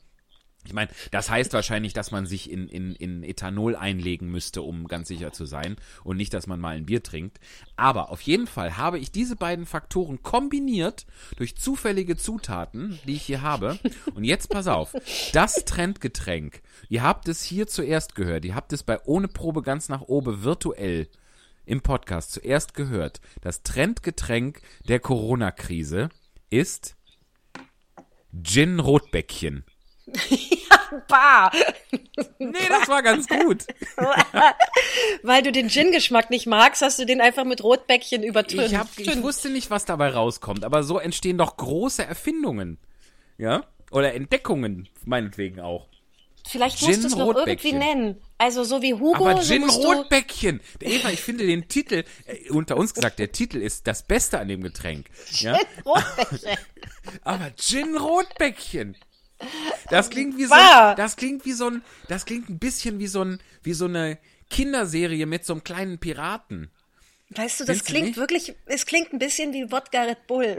Ich meine, das heißt wahrscheinlich, dass man sich in, in, in Ethanol einlegen müsste, um ganz sicher zu sein und nicht, dass man mal ein Bier trinkt. Aber auf jeden Fall habe ich diese beiden Faktoren kombiniert durch zufällige Zutaten, die ich hier habe. Und jetzt pass auf, das Trendgetränk, ihr habt es hier zuerst gehört, ihr habt es bei Ohne Probe ganz nach oben virtuell im Podcast zuerst gehört. Das Trendgetränk der Corona-Krise ist Gin Rotbäckchen. ja, bah. Nee, das war ganz gut. Weil du den Gin-Geschmack nicht magst, hast du den einfach mit Rotbäckchen übertönt. Ich, hab, ich wusste nicht, was dabei rauskommt, aber so entstehen doch große Erfindungen. Ja? Oder Entdeckungen, meinetwegen auch. Vielleicht Gin musst du es noch irgendwie nennen. Also so wie Hugo. Aber Gin so Rotbäckchen. Eva, ich finde den Titel, äh, unter uns gesagt, der Titel ist das Beste an dem Getränk. Ja? Gin Rotbäckchen. Aber Gin Rotbäckchen. Das klingt wie so, das klingt wie so ein, das klingt ein bisschen wie so ein, wie so eine Kinderserie mit so einem kleinen Piraten. Weißt du, das Findest klingt du wirklich, es klingt ein bisschen wie Wodka Red Bull.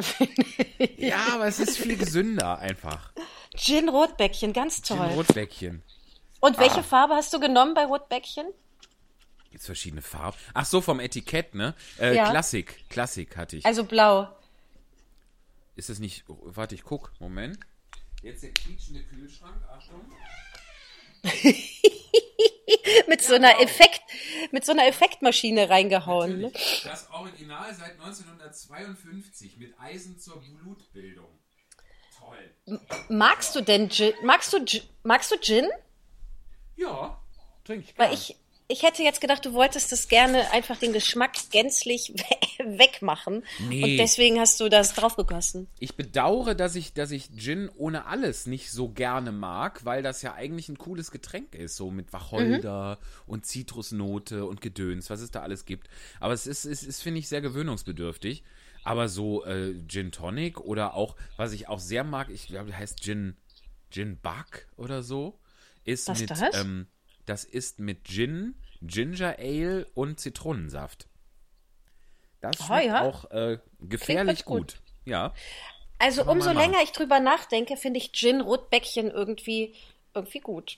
ja, aber es ist viel gesünder einfach. Gin Rotbäckchen, ganz toll. Gin Rotbäckchen. Und welche ah. Farbe hast du genommen bei Rotbäckchen? Jetzt verschiedene Farben. Ach so, vom Etikett, ne? Äh, ja. Klassik, Klassik hatte ich. Also blau. Ist es nicht, warte, ich guck, Moment. Jetzt der quietschende Kühlschrank, Achtung. mit ja, so einer genau. Effekt, mit so einer Effektmaschine reingehauen. Ne? Das Original seit 1952 mit Eisen zur Blutbildung. Toll. magst du denn Gin? Magst du, magst du Gin? Ja, trinke ich. Weil ich, ich hätte jetzt gedacht, du wolltest das gerne einfach den Geschmack gänzlich wegmachen. Nee. Und deswegen hast du das draufgegossen. Ich bedauere, dass ich, dass ich Gin ohne alles nicht so gerne mag, weil das ja eigentlich ein cooles Getränk ist, so mit Wacholder mhm. und Zitrusnote und Gedöns, was es da alles gibt. Aber es ist, es ist finde ich, sehr gewöhnungsbedürftig. Aber so äh, Gin Tonic oder auch, was ich auch sehr mag, ich glaube, heißt Gin, Gin Buck oder so, ist was mit, das? Ähm, das ist mit Gin, Ginger Ale und Zitronensaft. Das ist oh, ja. auch äh, gefährlich gut. gut. Ja. Also umso länger ich drüber nachdenke, finde ich Gin Rotbäckchen irgendwie irgendwie gut.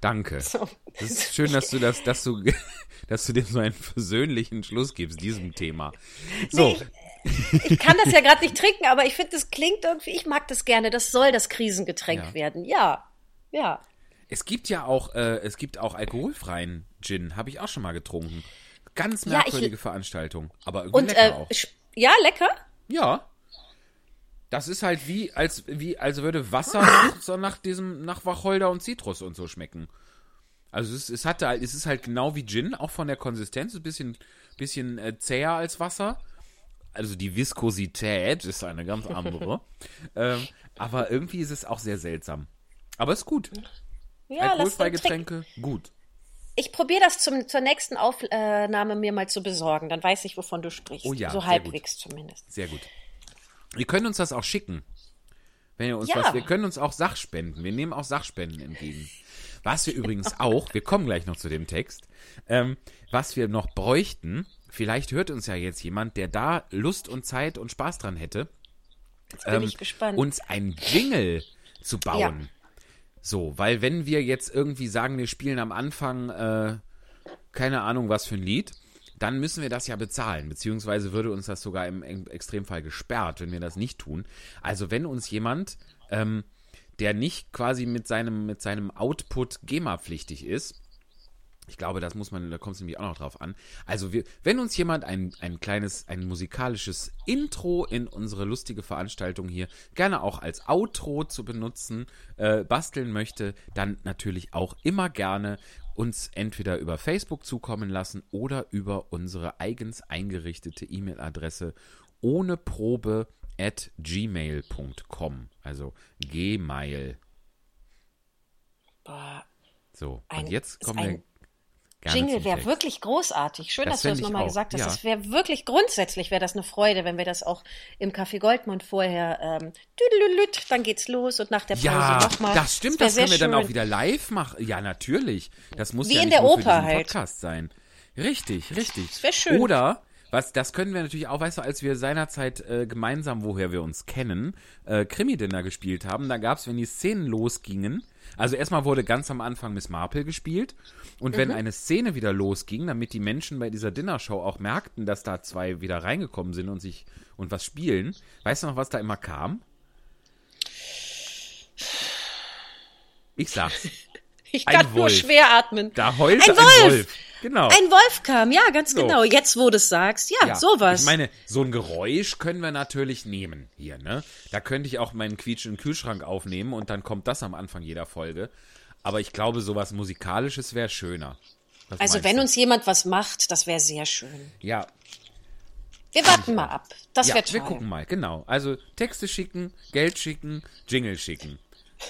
Danke. So. Das ist schön, dass du das, dass du, dass du dem so einen versöhnlichen Schluss gibst, diesem Thema. So. Nee, ich, kann das ja gerade nicht trinken, aber ich finde, das klingt irgendwie, ich mag das gerne. Das soll das Krisengetränk ja. werden. Ja. Ja. Es gibt ja auch, äh, es gibt auch alkoholfreien Gin, habe ich auch schon mal getrunken. Ganz merkwürdige ja, ich, Veranstaltung, aber irgendwie und, lecker äh, auch. Ja, lecker? Ja. Das ist halt wie, als, wie, als würde Wasser so nach diesem, nach Wacholder und Zitrus und so schmecken. Also es, es hatte halt, es ist halt genau wie Gin, auch von der Konsistenz, ein bisschen, bisschen äh, zäher als Wasser. Also die Viskosität ist eine ganz andere. ähm, aber irgendwie ist es auch sehr seltsam. Aber ist gut. Ja, Alkoholfreie Getränke, gut. Ich probiere das zum, zur nächsten Aufnahme mir mal zu besorgen. Dann weiß ich, wovon du sprichst. Oh ja, so halbwegs gut. zumindest. Sehr gut. Wir können uns das auch schicken. Wenn ihr uns ja. was, wir können uns auch Sachspenden. Wir nehmen auch Sachspenden entgegen. Was wir übrigens auch, wir kommen gleich noch zu dem Text, ähm, was wir noch bräuchten, vielleicht hört uns ja jetzt jemand, der da Lust und Zeit und Spaß dran hätte, ähm, uns ein Jingle zu bauen. Ja. So, weil wenn wir jetzt irgendwie sagen, wir spielen am Anfang äh, keine Ahnung was für ein Lied, dann müssen wir das ja bezahlen, beziehungsweise würde uns das sogar im Extremfall gesperrt, wenn wir das nicht tun. Also wenn uns jemand, ähm, der nicht quasi mit seinem, mit seinem Output GEMA-pflichtig ist, ich glaube, das muss man, da kommt es nämlich auch noch drauf an. Also wir, wenn uns jemand ein, ein kleines, ein musikalisches Intro in unsere lustige Veranstaltung hier gerne auch als Outro zu benutzen, äh, basteln möchte, dann natürlich auch immer gerne uns entweder über Facebook zukommen lassen oder über unsere eigens eingerichtete E-Mail-Adresse ohne Probe at gmail.com. Also Gmail. Boah. So, und jetzt kommen wir Jingle wäre wirklich großartig. Schön, das dass du das nochmal gesagt hast. Ja. Das wäre wirklich grundsätzlich wäre das eine Freude, wenn wir das auch im Café Goldmund vorher ähm, dann geht's los und nach der Pause ja, nochmal. Das stimmt, das, das können wir schön. dann auch wieder live machen. Ja, natürlich. Das muss Wie ja in der Oper für halt. Podcast sein. Richtig, richtig. Das wäre schön. Oder was, das können wir natürlich auch, weißt du, als wir seinerzeit äh, gemeinsam, woher wir uns kennen, äh, Krimi-Dinner gespielt haben, da gab's, wenn die Szenen losgingen, also erstmal wurde ganz am Anfang Miss Marple gespielt und wenn mhm. eine Szene wieder losging, damit die Menschen bei dieser Dinnershow auch merkten, dass da zwei wieder reingekommen sind und sich und was spielen, weißt du noch, was da immer kam? Ich sag's. Ich kann nur schwer atmen. Da heulte ein Wolf. Ein Wolf. Genau. Ein Wolf kam, ja, ganz so. genau. Jetzt, wo du es sagst, ja, ja, sowas. Ich meine, so ein Geräusch können wir natürlich nehmen hier, ne? Da könnte ich auch meinen quietschenden Kühlschrank aufnehmen und dann kommt das am Anfang jeder Folge. Aber ich glaube, sowas Musikalisches wäre schöner. Was also, wenn du? uns jemand was macht, das wäre sehr schön. Ja. Wir warten mal ab. Das ja, wäre toll. Wir gucken mal, genau. Also, Texte schicken, Geld schicken, Jingle schicken.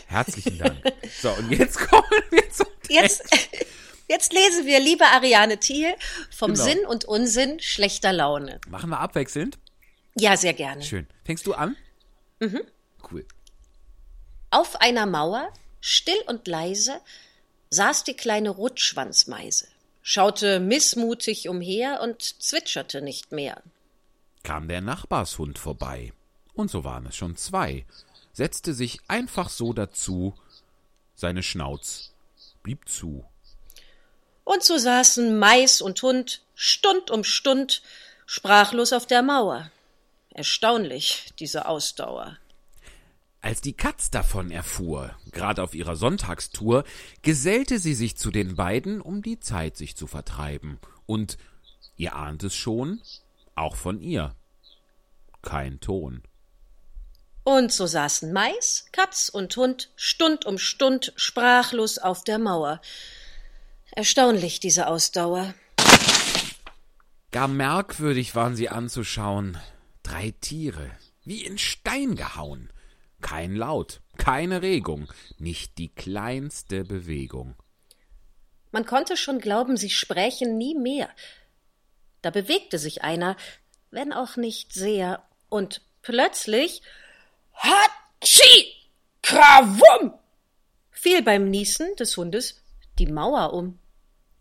Herzlichen Dank. so, und jetzt kommen wir zum Text. Jetzt, Jetzt lesen wir, liebe Ariane Thiel, vom genau. Sinn und Unsinn schlechter Laune. Machen wir abwechselnd? Ja, sehr gerne. Schön. Fängst du an? Mhm. Cool. Auf einer Mauer, still und leise, saß die kleine Rotschwanzmeise, schaute missmutig umher und zwitscherte nicht mehr. Kam der Nachbarshund vorbei, und so waren es schon zwei, setzte sich einfach so dazu, seine Schnauz blieb zu. Und so saßen Mais und Hund Stund um Stund sprachlos auf der Mauer. Erstaunlich, diese Ausdauer. Als die Katz davon erfuhr, grad auf ihrer Sonntagstour, gesellte sie sich zu den beiden, um die Zeit sich zu vertreiben. Und, ihr ahnt es schon, auch von ihr. Kein Ton. Und so saßen Mais, Katz und Hund Stund um Stund sprachlos auf der Mauer. Erstaunlich, diese Ausdauer. Gar merkwürdig waren sie anzuschauen. Drei Tiere, wie in Stein gehauen. Kein Laut, keine Regung, nicht die kleinste Bewegung. Man konnte schon glauben, sie sprächen nie mehr. Da bewegte sich einer, wenn auch nicht sehr, und plötzlich Hatschi! Krawum! fiel beim Niesen des Hundes die Mauer um.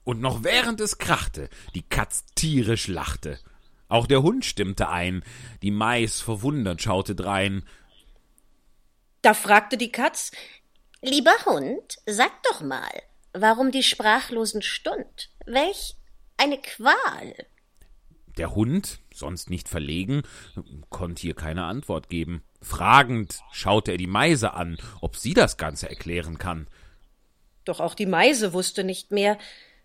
Und noch während es krachte, die Katz tierisch lachte. Auch der Hund stimmte ein, die Mais verwundert schaute drein. Da fragte die Katz, Lieber Hund, sag doch mal, warum die Sprachlosen stund? Welch eine Qual! Der Hund, sonst nicht verlegen, konnte hier keine Antwort geben. Fragend schaute er die Meise an, ob sie das Ganze erklären kann. Doch auch die Meise wusste nicht mehr.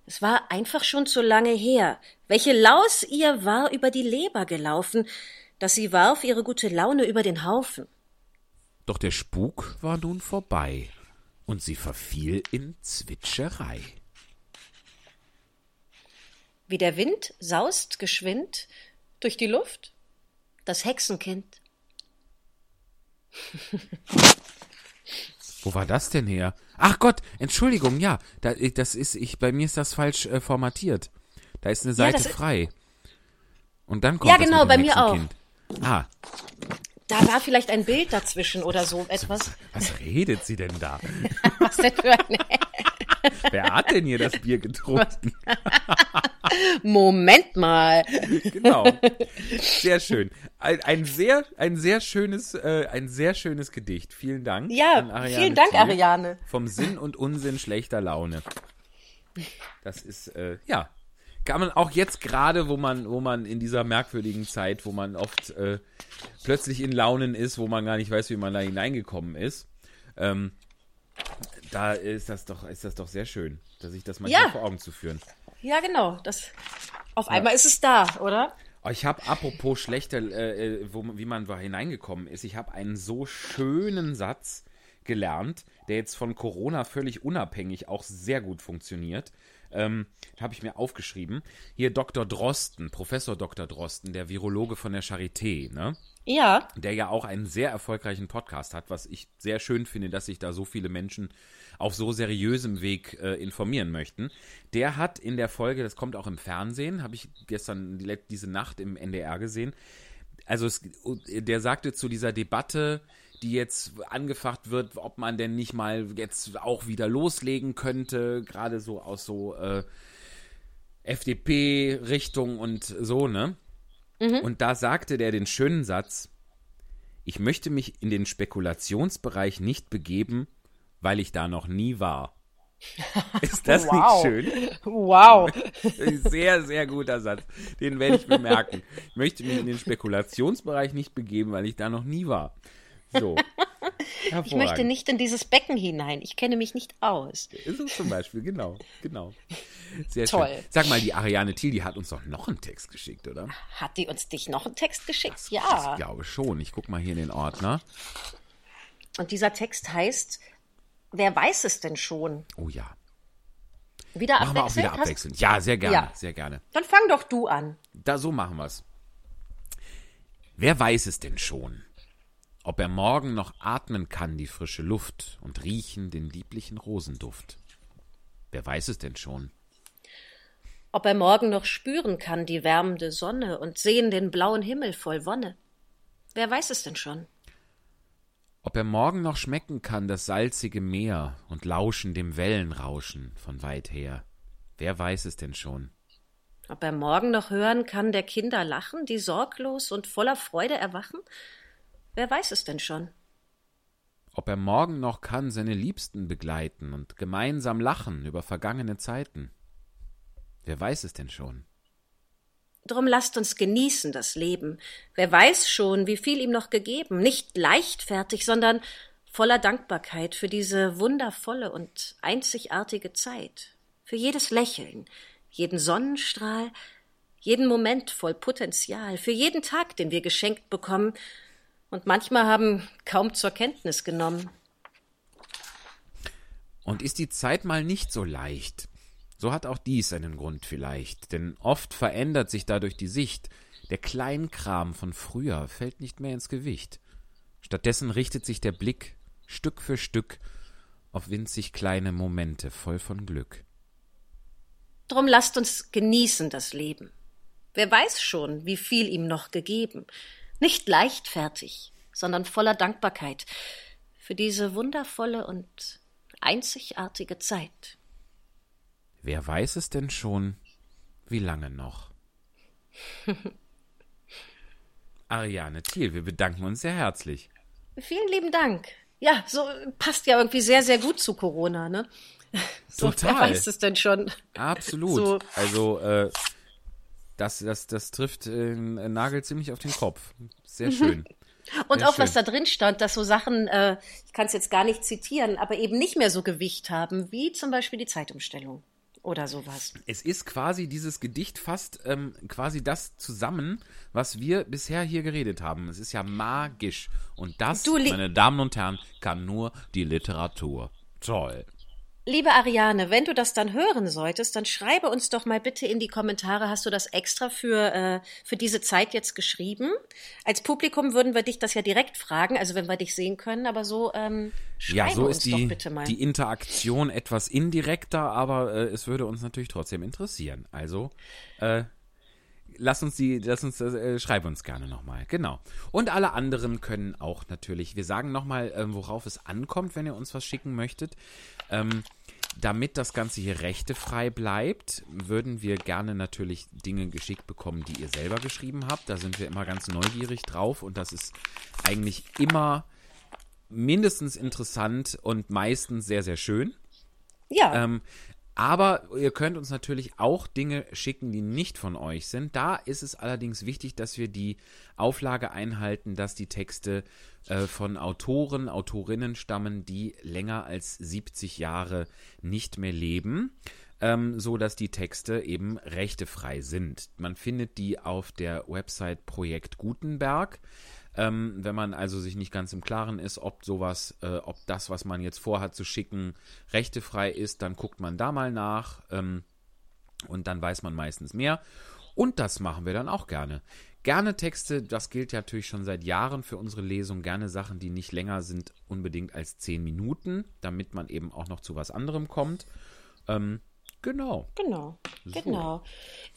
Es war einfach schon zu lange her. Welche Laus ihr war über die Leber gelaufen, dass sie warf ihre gute Laune über den Haufen. Doch der Spuk war nun vorbei, und sie verfiel in Zwitscherei. Wie der Wind saust geschwind durch die Luft das Hexenkind. Wo war das denn her? Ach Gott, Entschuldigung, ja, da, das ist ich bei mir ist das falsch äh, formatiert. Da ist eine Seite ja, frei. Und dann kommt Ja, genau, bei mir auch. Ah. Da war vielleicht ein Bild dazwischen oder so etwas. Was, was redet sie denn da? was denn für eine Wer hat denn hier das Bier getrunken? Moment mal. Genau. Sehr schön. Ein, ein sehr, ein sehr schönes, äh, ein sehr schönes Gedicht. Vielen Dank. Ja, vielen Dank, Thiel Ariane. Vom Sinn und Unsinn schlechter Laune. Das ist, äh, ja, kann man auch jetzt gerade, wo man, wo man in dieser merkwürdigen Zeit, wo man oft äh, plötzlich in Launen ist, wo man gar nicht weiß, wie man da hineingekommen ist, ähm, da ist das doch, ist das doch sehr schön, dass sich das mal ja. vor Augen zu führen. Ja, genau. Das, auf einmal ja. ist es da, oder? Oh, ich habe, apropos schlechter, äh, äh, wo, wie man da hineingekommen ist, ich habe einen so schönen Satz gelernt, der jetzt von Corona völlig unabhängig auch sehr gut funktioniert. Ähm, habe ich mir aufgeschrieben. Hier Dr. Drosten, Professor Dr. Drosten, der Virologe von der Charité, ne? Ja. Der ja auch einen sehr erfolgreichen Podcast hat, was ich sehr schön finde, dass sich da so viele Menschen auf so seriösem Weg äh, informieren möchten. Der hat in der Folge, das kommt auch im Fernsehen, habe ich gestern diese Nacht im NDR gesehen. Also es, der sagte zu dieser Debatte, die jetzt angefacht wird, ob man denn nicht mal jetzt auch wieder loslegen könnte, gerade so aus so äh, FDP-Richtung und so, ne? Mhm. Und da sagte der den schönen Satz, ich möchte mich in den Spekulationsbereich nicht begeben, weil ich da noch nie war. Ist das wow. nicht schön? Wow. Sehr, sehr guter Satz. Den werde ich bemerken. Ich möchte mich in den Spekulationsbereich nicht begeben, weil ich da noch nie war. So. Ich möchte nicht in dieses Becken hinein. Ich kenne mich nicht aus. Ist es zum Beispiel, genau, genau. Sehr Toll. Schön. Sag mal, die Ariane Thiel, die hat uns doch noch einen Text geschickt, oder? Hat die uns dich noch einen Text geschickt? Das, ja. Ich glaube schon. Ich gucke mal hier in den Ordner. Und dieser Text heißt, wer weiß es denn schon? Oh ja. Wieder machen abwechselnd? Wir auch wieder abwechselnd. Ja, sehr gerne, ja. sehr gerne. Dann fang doch du an. Da, so machen wir es. Wer weiß es denn schon? Ob er morgen noch atmen kann die frische Luft und riechen den lieblichen Rosenduft. Wer weiß es denn schon? Ob er morgen noch spüren kann die wärmende Sonne und sehen den blauen Himmel voll Wonne. Wer weiß es denn schon? Ob er morgen noch schmecken kann das salzige Meer und lauschen dem Wellenrauschen von weit her. Wer weiß es denn schon? Ob er morgen noch hören kann der Kinder lachen, die sorglos und voller Freude erwachen Wer weiß es denn schon? Ob er morgen noch kann seine Liebsten begleiten und gemeinsam lachen über vergangene Zeiten. Wer weiß es denn schon? Drum lasst uns genießen das Leben. Wer weiß schon, wie viel ihm noch gegeben, nicht leichtfertig, sondern voller Dankbarkeit für diese wundervolle und einzigartige Zeit, für jedes Lächeln, jeden Sonnenstrahl, jeden Moment voll Potenzial, für jeden Tag, den wir geschenkt bekommen und manchmal haben kaum zur Kenntnis genommen. Und ist die Zeit mal nicht so leicht, so hat auch dies einen Grund vielleicht, denn oft verändert sich dadurch die Sicht, der Kleinkram von früher fällt nicht mehr ins Gewicht. Stattdessen richtet sich der Blick Stück für Stück auf winzig kleine Momente voll von Glück. Drum lasst uns genießen das Leben. Wer weiß schon, wie viel ihm noch gegeben. Nicht leichtfertig, sondern voller Dankbarkeit für diese wundervolle und einzigartige Zeit. Wer weiß es denn schon, wie lange noch? Ariane Thiel, wir bedanken uns sehr herzlich. Vielen lieben Dank. Ja, so passt ja irgendwie sehr, sehr gut zu Corona, ne? So, Total. Wer weiß es denn schon? Absolut. So. Also, äh, das, das, das trifft äh, Nagel ziemlich auf den Kopf. Sehr schön. Und Sehr auch schön. was da drin stand, dass so Sachen, äh, ich kann es jetzt gar nicht zitieren, aber eben nicht mehr so Gewicht haben, wie zum Beispiel die Zeitumstellung oder sowas. Es ist quasi dieses Gedicht fast ähm, quasi das zusammen, was wir bisher hier geredet haben. Es ist ja magisch. Und das, meine Damen und Herren, kann nur die Literatur. Toll. Liebe Ariane, wenn du das dann hören solltest, dann schreibe uns doch mal bitte in die Kommentare, hast du das extra für, äh, für diese Zeit jetzt geschrieben? Als Publikum würden wir dich das ja direkt fragen, also wenn wir dich sehen können, aber so ähm, schreibe ja, so uns ist die, doch bitte mal. die Interaktion etwas indirekter, aber äh, es würde uns natürlich trotzdem interessieren. Also äh, lass uns die, lass uns, äh, schreib uns gerne nochmal. Genau. Und alle anderen können auch natürlich, wir sagen nochmal, äh, worauf es ankommt, wenn ihr uns was schicken möchtet. Ähm, damit das Ganze hier rechtefrei bleibt, würden wir gerne natürlich Dinge geschickt bekommen, die ihr selber geschrieben habt. Da sind wir immer ganz neugierig drauf und das ist eigentlich immer mindestens interessant und meistens sehr, sehr schön. Ja. Ähm, aber ihr könnt uns natürlich auch Dinge schicken, die nicht von euch sind. Da ist es allerdings wichtig, dass wir die Auflage einhalten, dass die Texte äh, von Autoren, Autorinnen stammen, die länger als 70 Jahre nicht mehr leben. Ähm, so dass die Texte eben rechtefrei sind. Man findet die auf der Website Projekt Gutenberg. Ähm, wenn man also sich nicht ganz im Klaren ist, ob sowas, äh, ob das, was man jetzt vorhat zu schicken, rechtefrei ist, dann guckt man da mal nach ähm, und dann weiß man meistens mehr. Und das machen wir dann auch gerne. Gerne Texte, das gilt ja natürlich schon seit Jahren für unsere Lesung, gerne Sachen, die nicht länger sind unbedingt als 10 Minuten, damit man eben auch noch zu was anderem kommt. Ähm, Genau. Genau, so. genau.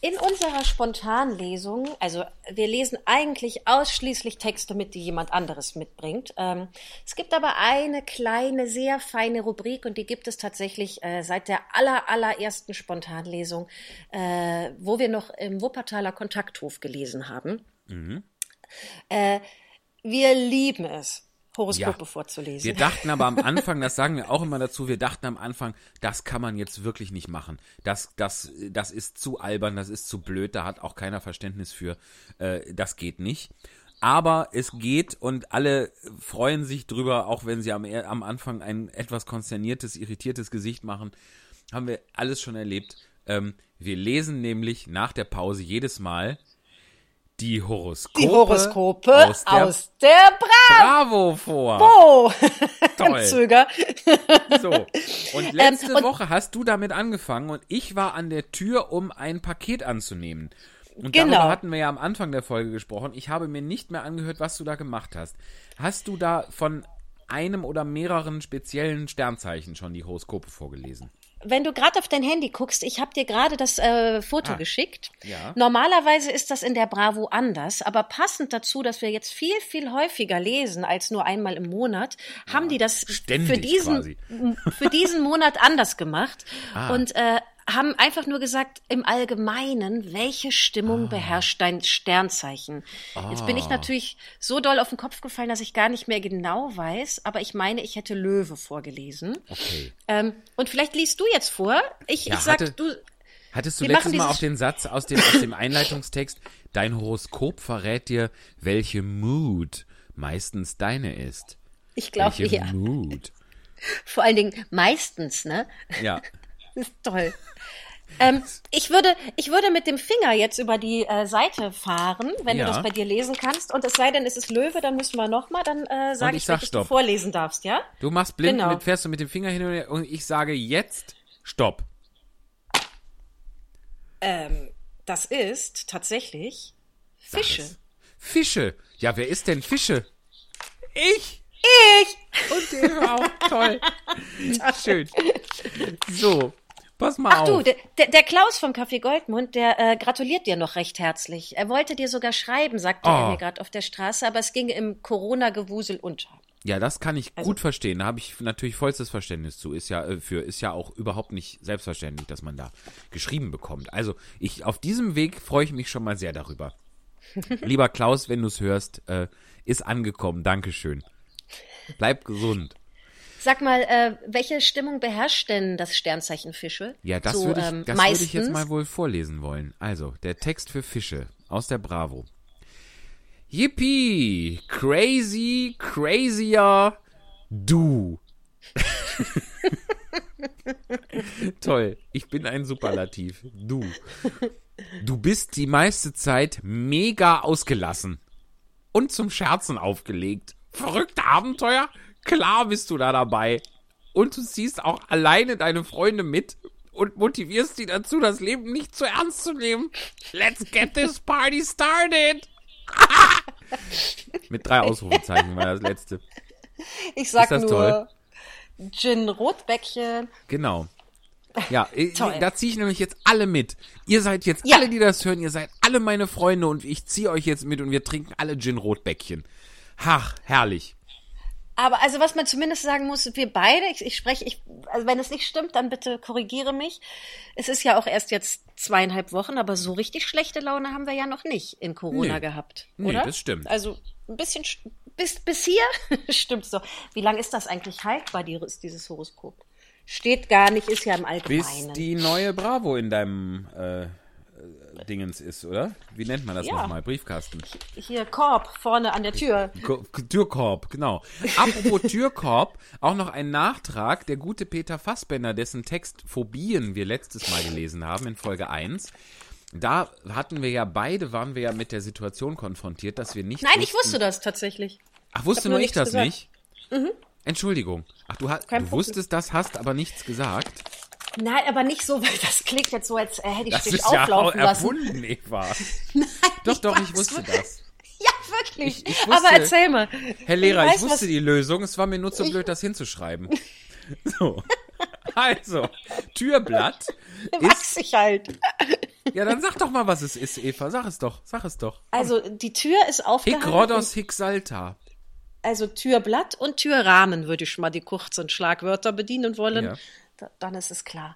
In unserer Spontanlesung, also wir lesen eigentlich ausschließlich Texte mit, die jemand anderes mitbringt. Ähm, es gibt aber eine kleine, sehr feine Rubrik und die gibt es tatsächlich äh, seit der aller, allerersten Spontanlesung, äh, wo wir noch im Wuppertaler Kontakthof gelesen haben. Mhm. Äh, wir lieben es, Horoskope ja. vorzulesen. Wir dachten aber am Anfang, das sagen wir auch immer dazu, wir dachten am Anfang, das kann man jetzt wirklich nicht machen. Das, das, das ist zu albern, das ist zu blöd, da hat auch keiner Verständnis für. Äh, das geht nicht. Aber es geht und alle freuen sich drüber, auch wenn sie am, am Anfang ein etwas konsterniertes, irritiertes Gesicht machen. Haben wir alles schon erlebt. Ähm, wir lesen nämlich nach der Pause jedes Mal die Horoskope, die Horoskope aus der, aus der Bra Bravo vor. Bo. Toll. Zöger. So. Und letzte ähm, und Woche hast du damit angefangen und ich war an der Tür, um ein Paket anzunehmen. Und genau. darüber hatten wir ja am Anfang der Folge gesprochen. Ich habe mir nicht mehr angehört, was du da gemacht hast. Hast du da von einem oder mehreren speziellen Sternzeichen schon die Horoskope vorgelesen? Wenn du gerade auf dein Handy guckst, ich habe dir gerade das äh, Foto ah, geschickt. Ja. Normalerweise ist das in der Bravo anders, aber passend dazu, dass wir jetzt viel, viel häufiger lesen als nur einmal im Monat, ja, haben die das für diesen, für diesen Monat anders gemacht. Ah. Und äh, haben einfach nur gesagt, im Allgemeinen, welche Stimmung ah. beherrscht dein Sternzeichen? Ah. Jetzt bin ich ah. natürlich so doll auf den Kopf gefallen, dass ich gar nicht mehr genau weiß, aber ich meine, ich hätte Löwe vorgelesen. Okay. Ähm, und vielleicht liest du jetzt vor. Ich, ja, ich sag, hatte, du. Hattest du letztes Mal auch den Satz aus dem, aus dem Einleitungstext, dein Horoskop verrät dir, welche Mood meistens deine ist? Ich glaube, ja. Mood. Vor allen Dingen meistens, ne? Ja. Ist toll. Ähm, ich, würde, ich würde mit dem Finger jetzt über die äh, Seite fahren, wenn ja. du das bei dir lesen kannst. Und es sei denn, es ist Löwe, dann müssen wir nochmal, dann äh, sage ich, ich sag, du vorlesen darfst, ja? Du machst blind, genau. mit, fährst du mit dem Finger hin und, her und ich sage jetzt Stopp. Ähm, das ist tatsächlich Fische. Fische? Ja, wer ist denn Fische? Ich! Ich! Und der auch. Toll. Schön. So, Pass mal Ach auf. du, der, der Klaus vom Café Goldmund, der äh, gratuliert dir noch recht herzlich. Er wollte dir sogar schreiben, sagte oh. er mir gerade auf der Straße, aber es ging im Corona-Gewusel unter. Ja, das kann ich also, gut verstehen. Da habe ich natürlich vollstes Verständnis zu. Ist ja äh, für ist ja auch überhaupt nicht selbstverständlich, dass man da geschrieben bekommt. Also ich auf diesem Weg freue ich mich schon mal sehr darüber. Lieber Klaus, wenn du es hörst, äh, ist angekommen. Dankeschön. Bleib gesund. Sag mal, äh, welche Stimmung beherrscht denn das Sternzeichen Fische? Ja, das so, würde ich, ähm, das würde ich jetzt mal wohl vorlesen wollen. Also, der Text für Fische aus der Bravo. Yippie! Crazy, crazier, du. Toll, ich bin ein Superlativ. Du. Du bist die meiste Zeit mega ausgelassen und zum Scherzen aufgelegt. Verrückte Abenteuer, Klar bist du da dabei. Und du ziehst auch alleine deine Freunde mit und motivierst sie dazu, das Leben nicht zu ernst zu nehmen. Let's get this party started. mit drei Ausrufezeichen war das letzte. Ich sag nur toll? Gin Rotbäckchen. Genau. Ja, da ziehe ich nämlich jetzt alle mit. Ihr seid jetzt ja. alle, die das hören, ihr seid alle meine Freunde und ich ziehe euch jetzt mit und wir trinken alle Gin Rotbäckchen. Ach, herrlich. Aber also was man zumindest sagen muss, wir beide, ich, ich spreche, ich, also wenn es nicht stimmt, dann bitte korrigiere mich. Es ist ja auch erst jetzt zweieinhalb Wochen, aber so richtig schlechte Laune haben wir ja noch nicht in Corona nee. gehabt, oder? Nee, das stimmt. Also ein bisschen bis bis hier stimmt's doch. Wie lange ist das eigentlich haltbar, dieses Horoskop? Steht gar nicht, ist ja im Allgemeinen. Bis die neue Bravo in deinem äh, Dingens ist, oder? Wie nennt man das ja. nochmal? Briefkasten. Hier Korb vorne an der Tür. Türkorb, genau. Apropos Türkorb, auch noch ein Nachtrag. Der gute Peter Fassbender, dessen Text Phobien wir letztes Mal gelesen haben in Folge 1. Da hatten wir ja beide, waren wir ja mit der Situation konfrontiert, dass wir nicht. Nein, wussten, ich wusste das tatsächlich. Ach, wusste nur ich das gesagt. nicht? Mhm. Entschuldigung. Ach, du, du wusstest das, hast aber nichts gesagt. Nein, aber nicht so, weil das klingt jetzt so, als äh, hätte ich das dich auflaufen ja erfunden, Eva. Nein, doch, doch, ich wusste das. Ja, wirklich. Ich, ich wusste, aber erzähl mal. Herr Lehrer, ich, weiß, ich wusste die Lösung. Es war mir nur zu blöd, das hinzuschreiben. So. Also, Türblatt. Weiß ich halt. Ja, dann sag doch mal, was es ist, Eva. Sag es doch. Sag es doch. Also, die Tür ist aufgehangen. Hic Rhodos, Hic Salta. Also Türblatt und Türrahmen würde ich mal die kurzen Schlagwörter bedienen wollen. Ja dann ist es klar.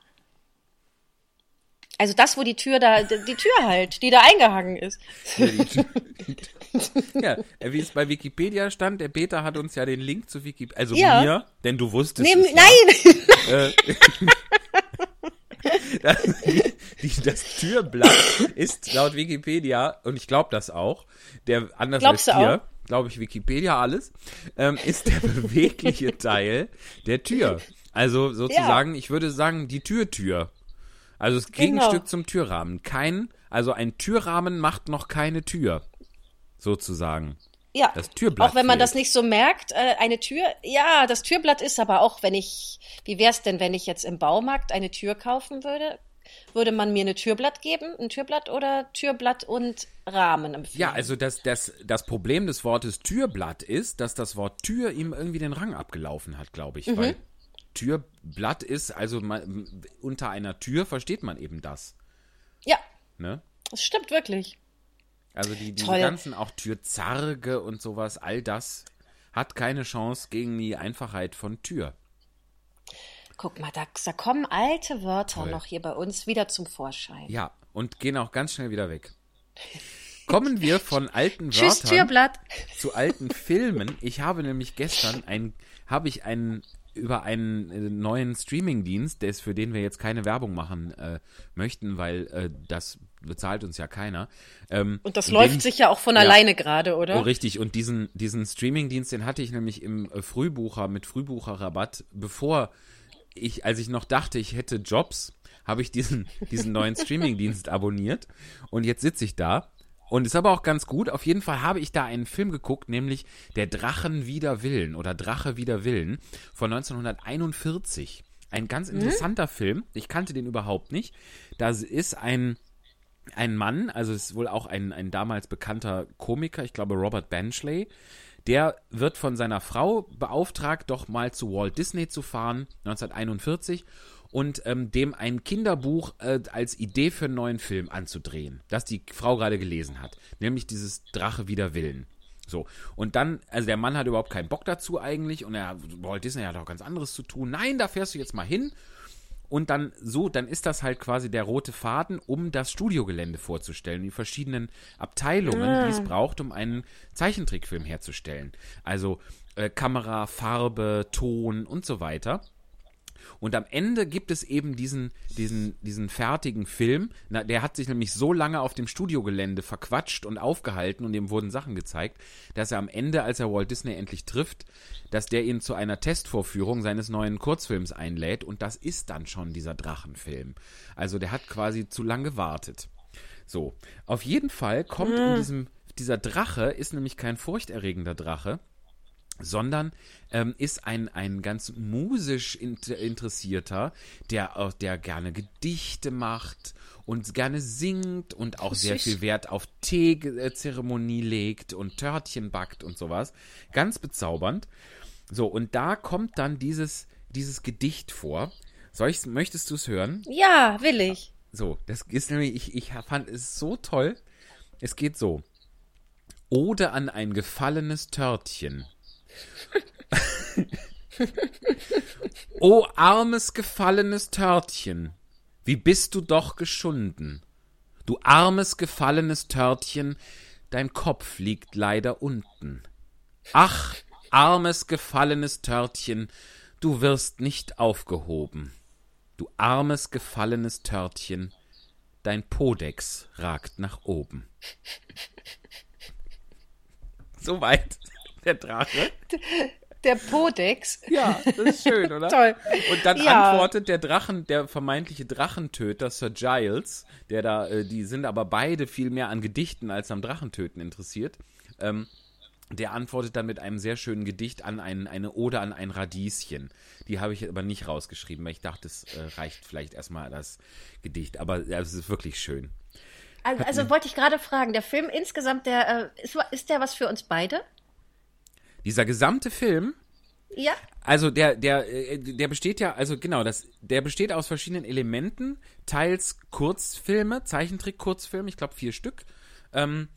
Also das, wo die Tür da, die Tür halt, die da eingehangen ist. ja, wie es bei Wikipedia stand, der Peter hat uns ja den Link zu Wikipedia, also ja. mir, denn du wusstest Nehm, es. Nein! Äh, das, die, das, Türblatt ist laut Wikipedia, und ich glaube das auch, der anders Glaubst als dir, glaube ich Wikipedia alles, ähm, ist der bewegliche Teil der Tür. Also sozusagen, ja. ich würde sagen, die Türtür. Also das Gegenstück genau. zum Türrahmen. Kein, also ein Türrahmen macht noch keine Tür. Sozusagen. Ja, das Türblatt auch wenn man fehlt. das nicht so merkt, äh, eine Tür, ja, das Türblatt ist aber auch, wenn ich, wie wäre es denn, wenn ich jetzt im Baumarkt eine Tür kaufen würde? Würde man mir ein Türblatt geben, ein Türblatt oder Türblatt und Rahmen empfehlen? Ja, also das, das, das Problem des Wortes Türblatt ist, dass das Wort Tür ihm irgendwie den Rang abgelaufen hat, glaube ich. Mhm. Weil Türblatt ist, also man, unter einer Tür versteht man eben das. Ja. Ne? Das stimmt wirklich. Also die, die ganzen auch Türzarge und sowas, all das hat keine Chance gegen die Einfachheit von Tür. Guck mal, da, da kommen alte Wörter Toll. noch hier bei uns wieder zum Vorschein. Ja, und gehen auch ganz schnell wieder weg. Kommen wir von alten Wörtern Türblatt. zu alten Filmen. Ich habe nämlich gestern ein, habe ich einen über einen äh, neuen Streamingdienst, für den wir jetzt keine Werbung machen äh, möchten, weil äh, das bezahlt uns ja keiner. Ähm, und das läuft den, sich ja auch von ja, alleine gerade, oder? Oh, richtig. Und diesen, diesen Streamingdienst, den hatte ich nämlich im äh, Frühbucher mit Frühbucherrabatt, bevor ich, als ich noch dachte, ich hätte Jobs, habe ich diesen, diesen neuen Streamingdienst abonniert. Und jetzt sitze ich da und ist aber auch ganz gut. Auf jeden Fall habe ich da einen Film geguckt, nämlich Der Drachen wider Willen oder Drache wider Willen von 1941. Ein ganz mhm. interessanter mhm. Film. Ich kannte den überhaupt nicht. Da ist ein, ein Mann, also ist wohl auch ein, ein damals bekannter Komiker, ich glaube Robert Benchley. Der wird von seiner Frau beauftragt, doch mal zu Walt Disney zu fahren, 1941 und ähm, dem ein Kinderbuch äh, als Idee für einen neuen Film anzudrehen, das die Frau gerade gelesen hat, nämlich dieses Drache wider Willen. So, und dann, also der Mann hat überhaupt keinen Bock dazu eigentlich und er, Walt Disney hat auch ganz anderes zu tun. Nein, da fährst du jetzt mal hin. Und dann so, dann ist das halt quasi der rote Faden, um das Studiogelände vorzustellen, die verschiedenen Abteilungen, ah. die es ah. braucht, um einen Zeichentrickfilm herzustellen. Also äh, Kamera, Farbe, Ton und so weiter. Und am Ende gibt es eben diesen, diesen, diesen fertigen Film. Na, der hat sich nämlich so lange auf dem Studiogelände verquatscht und aufgehalten und dem wurden Sachen gezeigt, dass er am Ende, als er Walt Disney endlich trifft, dass der ihn zu einer Testvorführung seines neuen Kurzfilms einlädt und das ist dann schon dieser Drachenfilm. Also der hat quasi zu lange gewartet. So, auf jeden Fall kommt in ah. diesem, dieser Drache ist nämlich kein furchterregender Drache, sondern ähm, ist ein, ein ganz musisch Interessierter, der, der gerne Gedichte macht und gerne singt und auch sehr viel Wert auf Teezeremonie legt und Törtchen backt und sowas. Ganz bezaubernd. So, und da kommt dann dieses, dieses Gedicht vor. Soll ich's, möchtest du es hören? Ja, will ich. So, das ist nämlich, ich, ich fand es so toll. Es geht so. Ode an ein gefallenes Törtchen. o armes gefallenes Törtchen, wie bist du doch geschunden. Du armes gefallenes Törtchen, dein Kopf liegt leider unten. Ach, armes gefallenes Törtchen, du wirst nicht aufgehoben. Du armes gefallenes Törtchen, dein Podex ragt nach oben. Soweit der Drache. Der Podex. Ja, das ist schön, oder? Toll. Und dann ja. antwortet der Drachen, der vermeintliche Drachentöter, Sir Giles, der da, äh, die sind aber beide viel mehr an Gedichten als am Drachentöten interessiert. Ähm, der antwortet dann mit einem sehr schönen Gedicht an ein, eine Ode an ein Radieschen. Die habe ich aber nicht rausgeschrieben, weil ich dachte, es äh, reicht vielleicht erstmal das Gedicht. Aber ja, es ist wirklich schön. Also, also wollte ich gerade fragen, der Film insgesamt, der äh, ist, ist der was für uns beide? Dieser gesamte Film. Ja. Also der, der, äh, der besteht ja, also genau, das, der besteht aus verschiedenen Elementen, teils Kurzfilme, Zeichentrick-Kurzfilme, ich glaube vier Stück. Ähm,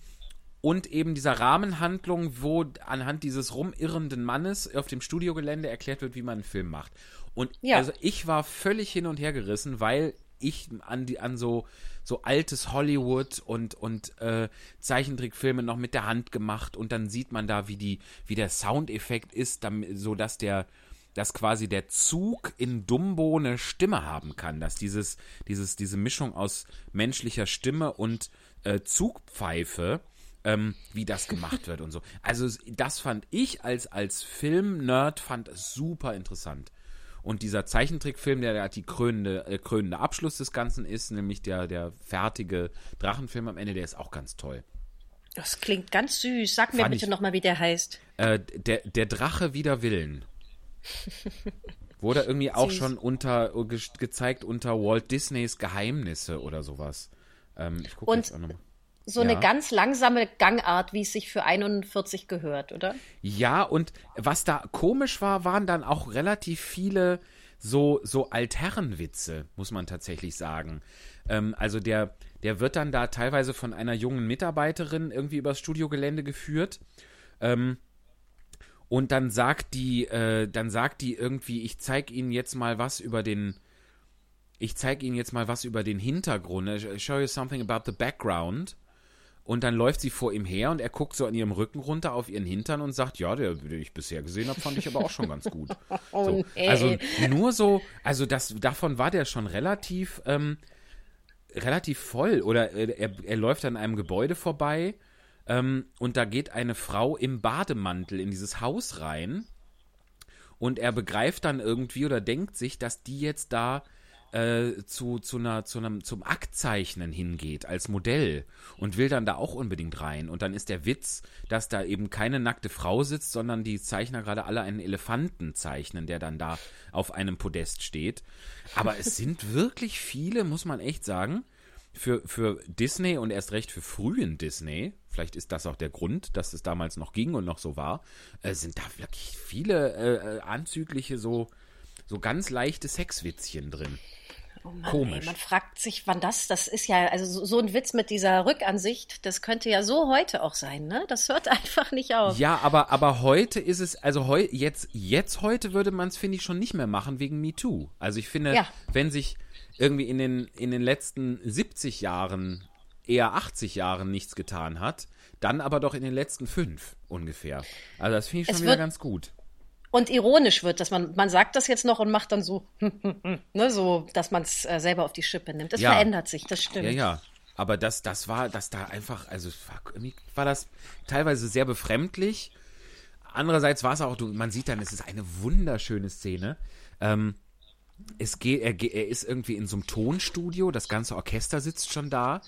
und eben dieser Rahmenhandlung, wo anhand dieses rumirrenden Mannes auf dem Studiogelände erklärt wird, wie man einen Film macht. Und ja. also ich war völlig hin und her gerissen, weil ich an die an so so altes Hollywood und und äh, Zeichentrickfilme noch mit der Hand gemacht und dann sieht man da wie die wie der Soundeffekt ist, damit, so dass der dass quasi der Zug in Dumbo eine Stimme haben kann, dass dieses dieses diese Mischung aus menschlicher Stimme und äh, Zugpfeife ähm, wie das gemacht wird und so. Also das fand ich als als Film-Nerd fand es super interessant. Und dieser Zeichentrickfilm, der, der die krönende, äh, krönende Abschluss des Ganzen ist, nämlich der, der fertige Drachenfilm am Ende, der ist auch ganz toll. Das klingt ganz süß. Sag mir Fand bitte nochmal, wie der heißt. Äh, der, der Drache wider Willen. Wurde irgendwie auch schon unter ge gezeigt unter Walt Disneys Geheimnisse oder sowas. Ähm, ich gucke jetzt auch nochmal so ja. eine ganz langsame Gangart, wie es sich für 41 gehört, oder? Ja, und was da komisch war, waren dann auch relativ viele so, so Altherrenwitze, muss man tatsächlich sagen. Ähm, also der, der wird dann da teilweise von einer jungen Mitarbeiterin irgendwie übers Studiogelände geführt. Ähm, und dann sagt die, äh, dann sagt die irgendwie, ich zeig Ihnen jetzt mal was über den, ich zeig Ihnen jetzt mal was über den Hintergrund. I show you something about the background. Und dann läuft sie vor ihm her und er guckt so an ihrem Rücken runter auf ihren Hintern und sagt, ja, der, den ich bisher gesehen habe, fand ich aber auch schon ganz gut. Oh, so. nee. Also nur so, also das, davon war der schon relativ, ähm, relativ voll. Oder äh, er, er läuft an einem Gebäude vorbei ähm, und da geht eine Frau im Bademantel in dieses Haus rein und er begreift dann irgendwie oder denkt sich, dass die jetzt da äh, zu, zu einer, zu einem, zum Aktzeichnen hingeht als Modell und will dann da auch unbedingt rein. Und dann ist der Witz, dass da eben keine nackte Frau sitzt, sondern die Zeichner gerade alle einen Elefanten zeichnen, der dann da auf einem Podest steht. Aber es sind wirklich viele, muss man echt sagen, für, für Disney und erst recht für frühen Disney, vielleicht ist das auch der Grund, dass es damals noch ging und noch so war, äh, sind da wirklich viele äh, äh anzügliche, so, so ganz leichte Sexwitzchen drin. Oh Mann, Komisch. Ey, man fragt sich, wann das, das ist ja, also so, so, ein Witz mit dieser Rückansicht, das könnte ja so heute auch sein, ne? Das hört einfach nicht auf. Ja, aber, aber heute ist es, also heu, jetzt, jetzt heute würde man es, finde ich, schon nicht mehr machen wegen MeToo. Also ich finde, ja. wenn sich irgendwie in den, in den letzten 70 Jahren, eher 80 Jahren nichts getan hat, dann aber doch in den letzten fünf ungefähr. Also das finde ich schon wieder ganz gut und ironisch wird, dass man, man sagt das jetzt noch und macht dann so, ne, so, dass man es äh, selber auf die Schippe nimmt. Das ja. verändert sich, das stimmt. Ja, ja. Aber das, das war, das da einfach, also war, war das teilweise sehr befremdlich. Andererseits war es auch, man sieht dann, es ist eine wunderschöne Szene. Ähm, es geht, er, er ist irgendwie in so einem Tonstudio, das ganze Orchester sitzt schon da.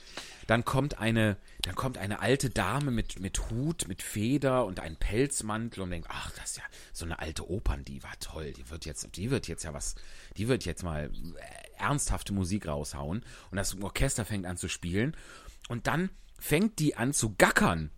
Dann kommt eine, dann kommt eine alte Dame mit, mit Hut, mit Feder und einem Pelzmantel und denkt, ach, das ist ja so eine alte Operndiva, toll, die wird jetzt, die wird jetzt ja was, die wird jetzt mal ernsthafte Musik raushauen. Und das Orchester fängt an zu spielen. Und dann fängt die an zu gackern.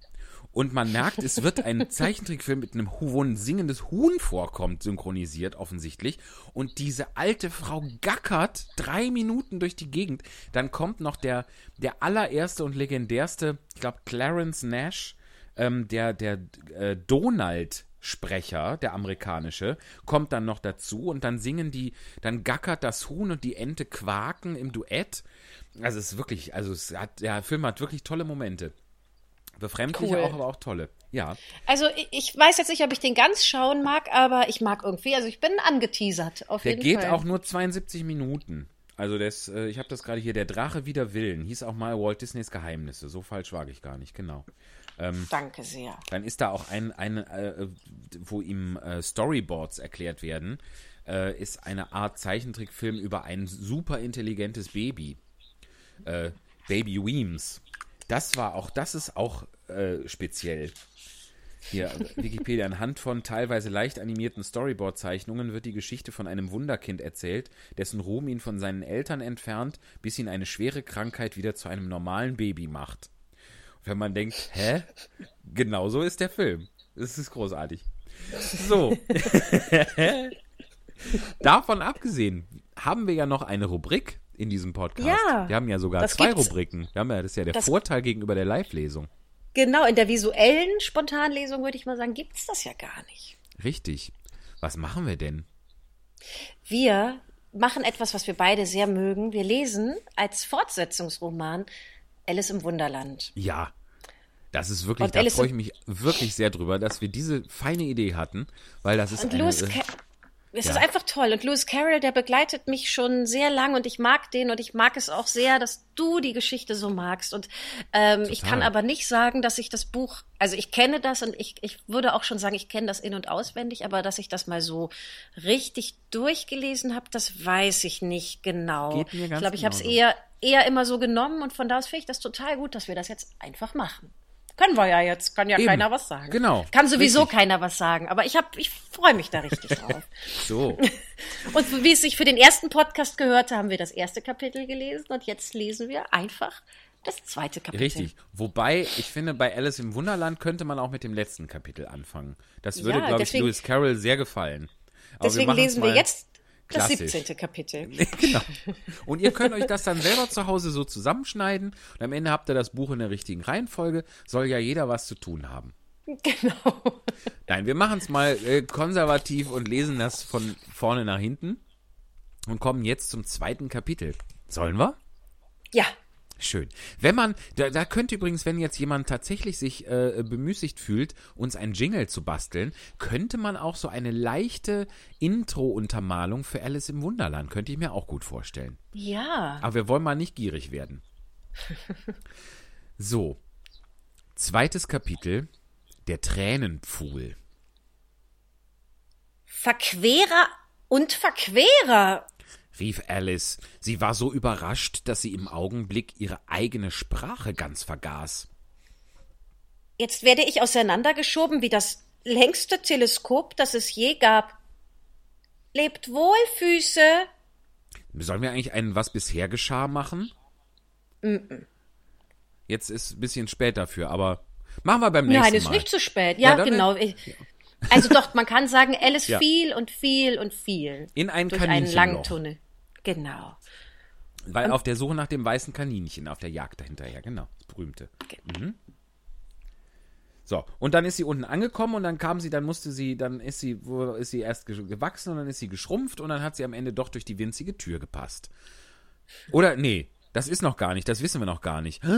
Und man merkt, es wird ein Zeichentrickfilm mit einem wo ein singendes Huhn vorkommt, synchronisiert offensichtlich. Und diese alte Frau gackert drei Minuten durch die Gegend. Dann kommt noch der, der allererste und legendärste, ich glaube, Clarence Nash, ähm, der, der äh, Donald Sprecher, der amerikanische, kommt dann noch dazu und dann singen die, dann gackert das Huhn und die Ente quaken im Duett. Also es ist wirklich, also es hat, der Film hat wirklich tolle Momente. Befremdliche cool. auch, aber auch tolle. Ja. Also ich weiß jetzt nicht, ob ich den ganz schauen mag, aber ich mag irgendwie, also ich bin angeteasert. Auf der jeden geht Fall. auch nur 72 Minuten. Also das, äh, ich habe das gerade hier, der Drache wider Willen, hieß auch mal Walt Disneys Geheimnisse. So falsch wage ich gar nicht, genau. Ähm, Danke sehr. Dann ist da auch ein, ein äh, wo ihm äh, Storyboards erklärt werden, äh, ist eine Art Zeichentrickfilm über ein super intelligentes Baby. Äh, Baby Weems. Das war auch, das ist auch äh, speziell. Hier, Wikipedia, anhand von teilweise leicht animierten Storyboard-Zeichnungen wird die Geschichte von einem Wunderkind erzählt, dessen Ruhm ihn von seinen Eltern entfernt, bis ihn eine schwere Krankheit wieder zu einem normalen Baby macht. wenn man denkt, hä? Genauso ist der Film. Das ist großartig. So. Davon abgesehen haben wir ja noch eine Rubrik, in diesem Podcast. Ja, wir haben ja sogar zwei Rubriken. Wir haben ja, das ist ja der Vorteil gegenüber der Live-Lesung. Genau, in der visuellen Spontanlesung würde ich mal sagen, gibt es das ja gar nicht. Richtig. Was machen wir denn? Wir machen etwas, was wir beide sehr mögen. Wir lesen als Fortsetzungsroman Alice im Wunderland. Ja. Das ist wirklich, Und da freue ich mich wirklich sehr drüber, dass wir diese feine Idee hatten, weil das ist Und eine, Lewis, es ja. ist einfach toll. Und Lewis Carroll, der begleitet mich schon sehr lang und ich mag den und ich mag es auch sehr, dass du die Geschichte so magst. Und ähm, ich kann aber nicht sagen, dass ich das Buch, also ich kenne das und ich, ich würde auch schon sagen, ich kenne das in- und auswendig, aber dass ich das mal so richtig durchgelesen habe, das weiß ich nicht genau. Ich glaube, ich habe es eher, eher immer so genommen und von da aus finde ich das total gut, dass wir das jetzt einfach machen. Können wir ja jetzt, kann ja Eben. keiner was sagen. Genau. Kann sowieso richtig. keiner was sagen, aber ich hab, ich freue mich da richtig drauf. so. Und wie es sich für den ersten Podcast gehörte, haben wir das erste Kapitel gelesen und jetzt lesen wir einfach das zweite Kapitel. Richtig. Wobei, ich finde, bei Alice im Wunderland könnte man auch mit dem letzten Kapitel anfangen. Das würde, ja, glaube ich, Lewis Carroll sehr gefallen. Aber deswegen wir lesen wir jetzt Klassisch. Das 17. Kapitel. genau. Und ihr könnt euch das dann selber zu Hause so zusammenschneiden und am Ende habt ihr das Buch in der richtigen Reihenfolge. Soll ja jeder was zu tun haben. Genau. Nein, wir machen es mal äh, konservativ und lesen das von vorne nach hinten und kommen jetzt zum zweiten Kapitel. Sollen wir? Ja. Schön. Wenn man, da, da könnte übrigens, wenn jetzt jemand tatsächlich sich äh, bemüßigt fühlt, uns ein Jingle zu basteln, könnte man auch so eine leichte Intro-Untermalung für Alice im Wunderland, könnte ich mir auch gut vorstellen. Ja. Aber wir wollen mal nicht gierig werden. so. Zweites Kapitel. Der Tränenpfuhl. Verquerer und Verquerer rief Alice. Sie war so überrascht, dass sie im Augenblick ihre eigene Sprache ganz vergaß. Jetzt werde ich auseinandergeschoben wie das längste Teleskop, das es je gab. Lebt wohl, Füße. Sollen wir eigentlich einen Was bisher geschah machen? Mm -mm. Jetzt ist ein bisschen spät dafür, aber machen wir beim nächsten Mal. Nein, ist nicht zu spät. Ja, ja genau. Ich, also doch, man kann sagen, Alice ja. fiel und fiel und fiel. In ein durch einen langen Tunnel. Genau. Weil und auf der Suche nach dem weißen Kaninchen, auf der Jagd dahinterher, genau, das berühmte. Mhm. So, und dann ist sie unten angekommen und dann kam sie, dann musste sie, dann ist sie, wo ist sie erst gewachsen und dann ist sie geschrumpft und dann hat sie am Ende doch durch die winzige Tür gepasst. Oder, nee, das ist noch gar nicht, das wissen wir noch gar nicht.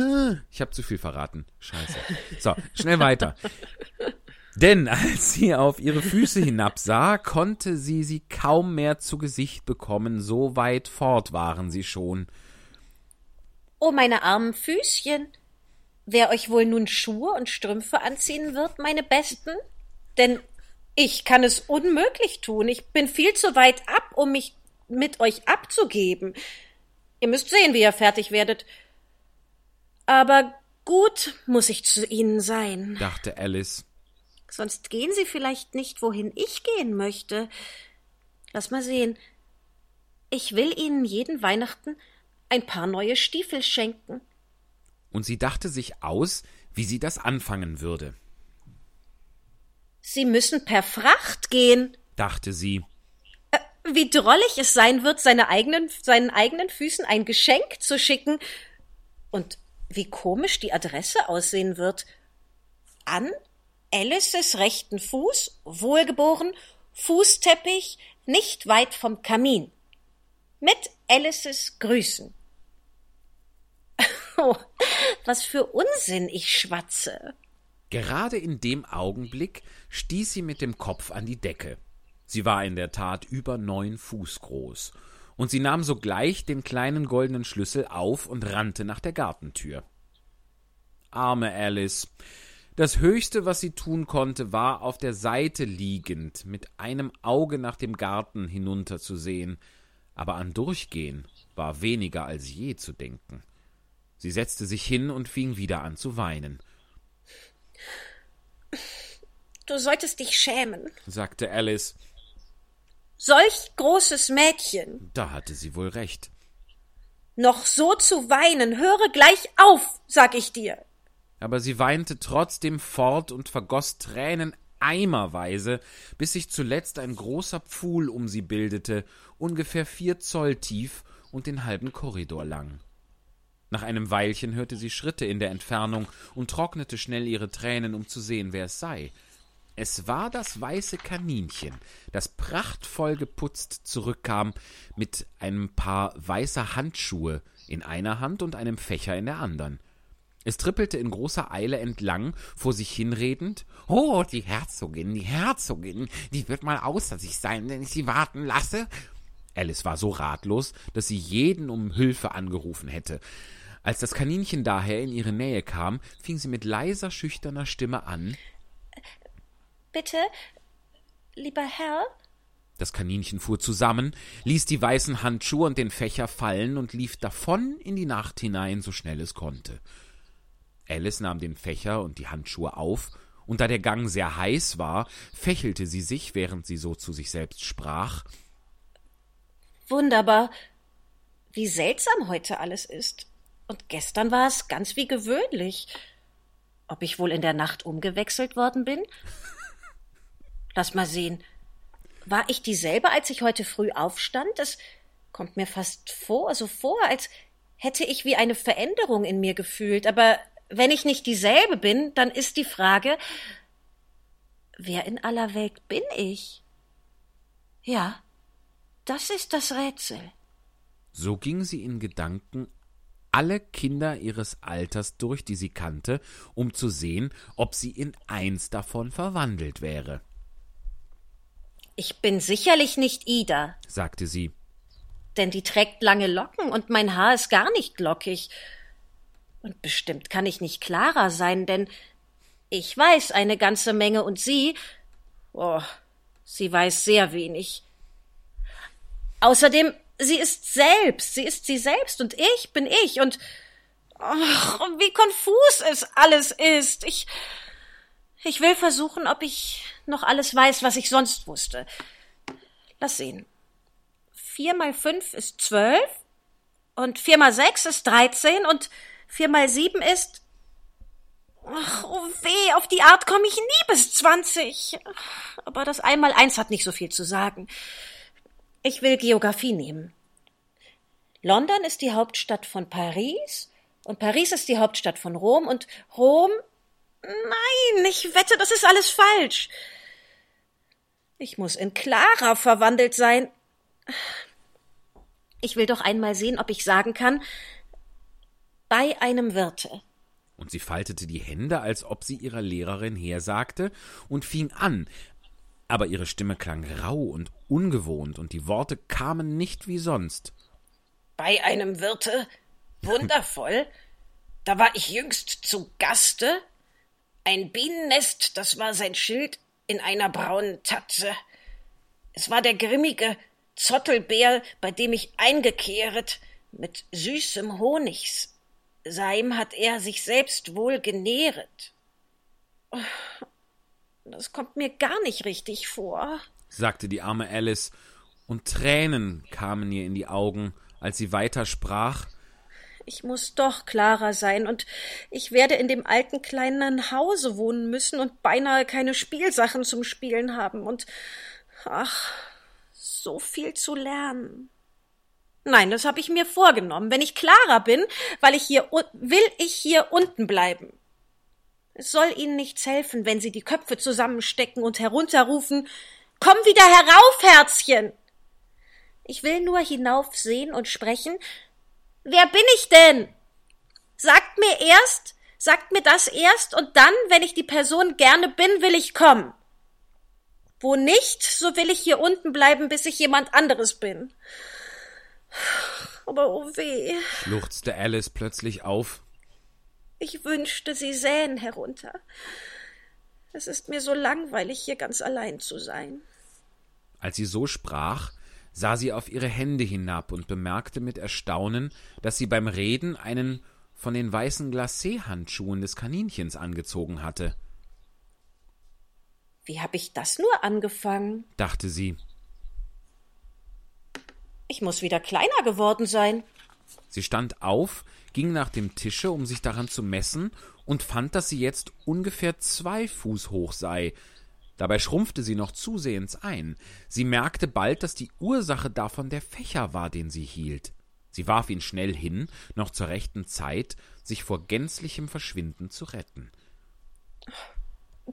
Ich habe zu viel verraten. Scheiße. So, schnell weiter. Denn als sie auf ihre Füße hinabsah, konnte sie sie kaum mehr zu Gesicht bekommen, so weit fort waren sie schon. Oh, meine armen Füßchen. Wer euch wohl nun Schuhe und Strümpfe anziehen wird, meine Besten? Denn ich kann es unmöglich tun. Ich bin viel zu weit ab, um mich mit euch abzugeben. Ihr müsst sehen, wie ihr fertig werdet. Aber gut muss ich zu ihnen sein, dachte Alice. Sonst gehen Sie vielleicht nicht, wohin ich gehen möchte. Lass mal sehen. Ich will Ihnen jeden Weihnachten ein paar neue Stiefel schenken. Und sie dachte sich aus, wie sie das anfangen würde. Sie müssen per Fracht gehen, dachte sie. Äh, wie drollig es sein wird, seine eigenen, seinen eigenen Füßen ein Geschenk zu schicken. Und wie komisch die Adresse aussehen wird. An Alices rechten Fuß, wohlgeboren, Fußteppich, nicht weit vom Kamin. Mit Alices Grüßen. Oh, was für Unsinn ich schwatze. Gerade in dem Augenblick stieß sie mit dem Kopf an die Decke. Sie war in der Tat über neun Fuß groß, und sie nahm sogleich den kleinen goldenen Schlüssel auf und rannte nach der Gartentür. Arme Alice, das Höchste, was sie tun konnte, war auf der Seite liegend, mit einem Auge nach dem Garten hinunterzusehen, aber an Durchgehen war weniger als je zu denken. Sie setzte sich hin und fing wieder an zu weinen. Du solltest dich schämen, sagte Alice. Solch großes Mädchen. Da hatte sie wohl recht. Noch so zu weinen, höre gleich auf, sag ich dir aber sie weinte trotzdem fort und vergoß Tränen eimerweise, bis sich zuletzt ein großer Pfuhl um sie bildete, ungefähr vier Zoll tief und den halben Korridor lang. Nach einem Weilchen hörte sie Schritte in der Entfernung und trocknete schnell ihre Tränen, um zu sehen, wer es sei. Es war das weiße Kaninchen, das prachtvoll geputzt zurückkam, mit einem Paar weißer Handschuhe in einer Hand und einem Fächer in der andern. Es trippelte in großer Eile entlang, vor sich hinredend. Oh, die Herzogin, die Herzogin, die wird mal außer sich sein, wenn ich sie warten lasse. Alice war so ratlos, dass sie jeden um Hilfe angerufen hätte. Als das Kaninchen daher in ihre Nähe kam, fing sie mit leiser, schüchterner Stimme an. Bitte, lieber Herr? Das Kaninchen fuhr zusammen, ließ die weißen Handschuhe und den Fächer fallen und lief davon in die Nacht hinein, so schnell es konnte. Alice nahm den Fächer und die Handschuhe auf, und da der Gang sehr heiß war, fächelte sie sich, während sie so zu sich selbst sprach. Wunderbar. Wie seltsam heute alles ist. Und gestern war es ganz wie gewöhnlich. Ob ich wohl in der Nacht umgewechselt worden bin? Lass mal sehen. War ich dieselbe, als ich heute früh aufstand? Es kommt mir fast vor, so vor, als hätte ich wie eine Veränderung in mir gefühlt, aber wenn ich nicht dieselbe bin, dann ist die Frage, wer in aller Welt bin ich? Ja, das ist das Rätsel. So ging sie in Gedanken alle Kinder ihres Alters durch, die sie kannte, um zu sehen, ob sie in eins davon verwandelt wäre. Ich bin sicherlich nicht Ida, sagte sie. Denn die trägt lange Locken und mein Haar ist gar nicht lockig. Und bestimmt kann ich nicht klarer sein, denn ich weiß eine ganze Menge und sie, oh, sie weiß sehr wenig. Außerdem sie ist selbst, sie ist sie selbst und ich bin ich und ach, wie konfus es alles ist. Ich ich will versuchen, ob ich noch alles weiß, was ich sonst wusste. Lass sehen. Vier mal fünf ist zwölf und vier mal sechs ist dreizehn und vier mal sieben ist Ach, oh weh, auf die Art komme ich nie bis zwanzig. Aber das einmal eins hat nicht so viel zu sagen. Ich will Geographie nehmen. London ist die Hauptstadt von Paris und Paris ist die Hauptstadt von Rom und Rom. Nein, ich wette, das ist alles falsch. Ich muss in Clara verwandelt sein. Ich will doch einmal sehen, ob ich sagen kann, bei einem Wirte. Und sie faltete die Hände, als ob sie ihrer Lehrerin hersagte, und fing an, aber ihre Stimme klang rau und ungewohnt, und die Worte kamen nicht wie sonst. Bei einem Wirte? Wundervoll. Da war ich jüngst zu Gaste. Ein Bienennest, das war sein Schild in einer braunen Tatze. Es war der grimmige Zottelbär, bei dem ich eingekehret, mit süßem Honigs. Seim hat er sich selbst wohl genähret. Das kommt mir gar nicht richtig vor, sagte die arme Alice, und Tränen kamen ihr in die Augen, als sie weiter sprach. Ich muss doch klarer sein, und ich werde in dem alten kleinen Hause wohnen müssen und beinahe keine Spielsachen zum Spielen haben und ach, so viel zu lernen. Nein, das habe ich mir vorgenommen. Wenn ich klarer bin, weil ich hier will ich hier unten bleiben. Es soll ihnen nichts helfen, wenn sie die Köpfe zusammenstecken und herunterrufen Komm wieder herauf, Herzchen. Ich will nur hinaufsehen und sprechen. Wer bin ich denn? Sagt mir erst, sagt mir das erst und dann, wenn ich die Person gerne bin, will ich kommen. Wo nicht, so will ich hier unten bleiben, bis ich jemand anderes bin. Aber oh weh. schluchzte Alice plötzlich auf. Ich wünschte, Sie sähen herunter. Es ist mir so langweilig, hier ganz allein zu sein. Als sie so sprach, sah sie auf ihre Hände hinab und bemerkte mit Erstaunen, dass sie beim Reden einen von den weißen Glacé-Handschuhen des Kaninchens angezogen hatte. Wie hab ich das nur angefangen? dachte sie. Ich muss wieder kleiner geworden sein. Sie stand auf, ging nach dem Tische, um sich daran zu messen, und fand, dass sie jetzt ungefähr zwei Fuß hoch sei. Dabei schrumpfte sie noch zusehends ein. Sie merkte bald, dass die Ursache davon der Fächer war, den sie hielt. Sie warf ihn schnell hin, noch zur rechten Zeit, sich vor gänzlichem Verschwinden zu retten.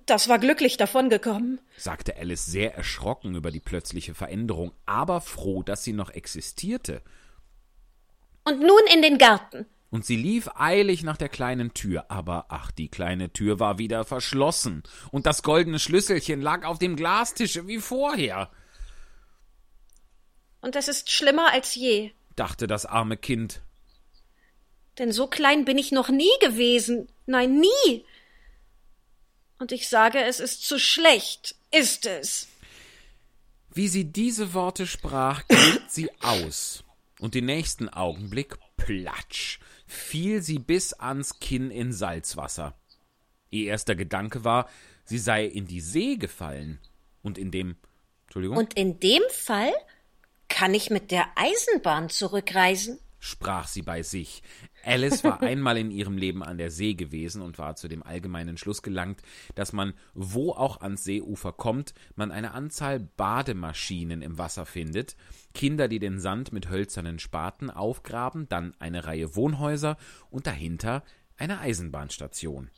Das war glücklich davongekommen, sagte Alice sehr erschrocken über die plötzliche Veränderung, aber froh, dass sie noch existierte. Und nun in den Garten und sie lief eilig nach der kleinen Tür, aber ach, die kleine Tür war wieder verschlossen, und das goldene Schlüsselchen lag auf dem Glastische wie vorher. Und es ist schlimmer als je, dachte das arme Kind. Denn so klein bin ich noch nie gewesen, nein, nie. Und ich sage, es ist zu schlecht, ist es. Wie sie diese Worte sprach, glitt sie aus, und den nächsten Augenblick, platsch, fiel sie bis ans Kinn in Salzwasser. Ihr erster Gedanke war, sie sei in die See gefallen. Und in dem. Entschuldigung? Und in dem Fall kann ich mit der Eisenbahn zurückreisen? sprach sie bei sich. Alice war einmal in ihrem Leben an der See gewesen und war zu dem allgemeinen Schluss gelangt, dass man, wo auch ans Seeufer kommt, man eine Anzahl Bademaschinen im Wasser findet, Kinder, die den Sand mit hölzernen Spaten aufgraben, dann eine Reihe Wohnhäuser und dahinter eine Eisenbahnstation.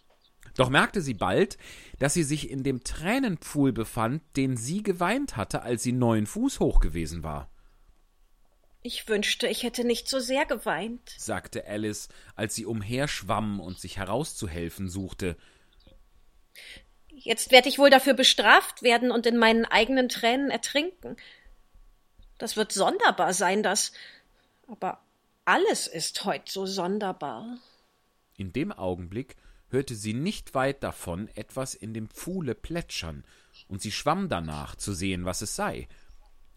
Doch merkte sie bald, dass sie sich in dem Tränenpfuhl befand, den sie geweint hatte, als sie neun Fuß hoch gewesen war. Ich wünschte, ich hätte nicht so sehr geweint, sagte Alice, als sie umherschwamm und sich herauszuhelfen suchte. Jetzt werde ich wohl dafür bestraft werden und in meinen eigenen Tränen ertrinken. Das wird sonderbar sein, das. Aber alles ist heut so sonderbar. In dem Augenblick hörte sie nicht weit davon etwas in dem Pfuhle plätschern, und sie schwamm danach, zu sehen, was es sei.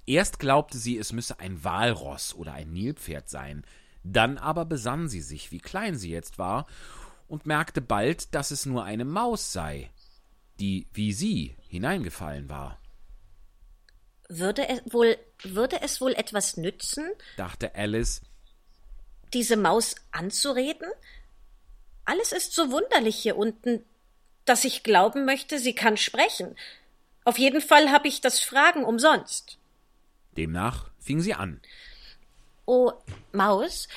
Erst glaubte sie, es müsse ein Walross oder ein Nilpferd sein, dann aber besann sie sich, wie klein sie jetzt war, und merkte bald, dass es nur eine Maus sei, die wie sie hineingefallen war. Würde es wohl, würde es wohl etwas nützen? dachte Alice. Diese Maus anzureden? Alles ist so wunderlich hier unten, dass ich glauben möchte, sie kann sprechen. Auf jeden Fall habe ich das Fragen umsonst. Demnach fing sie an. Oh, Maus,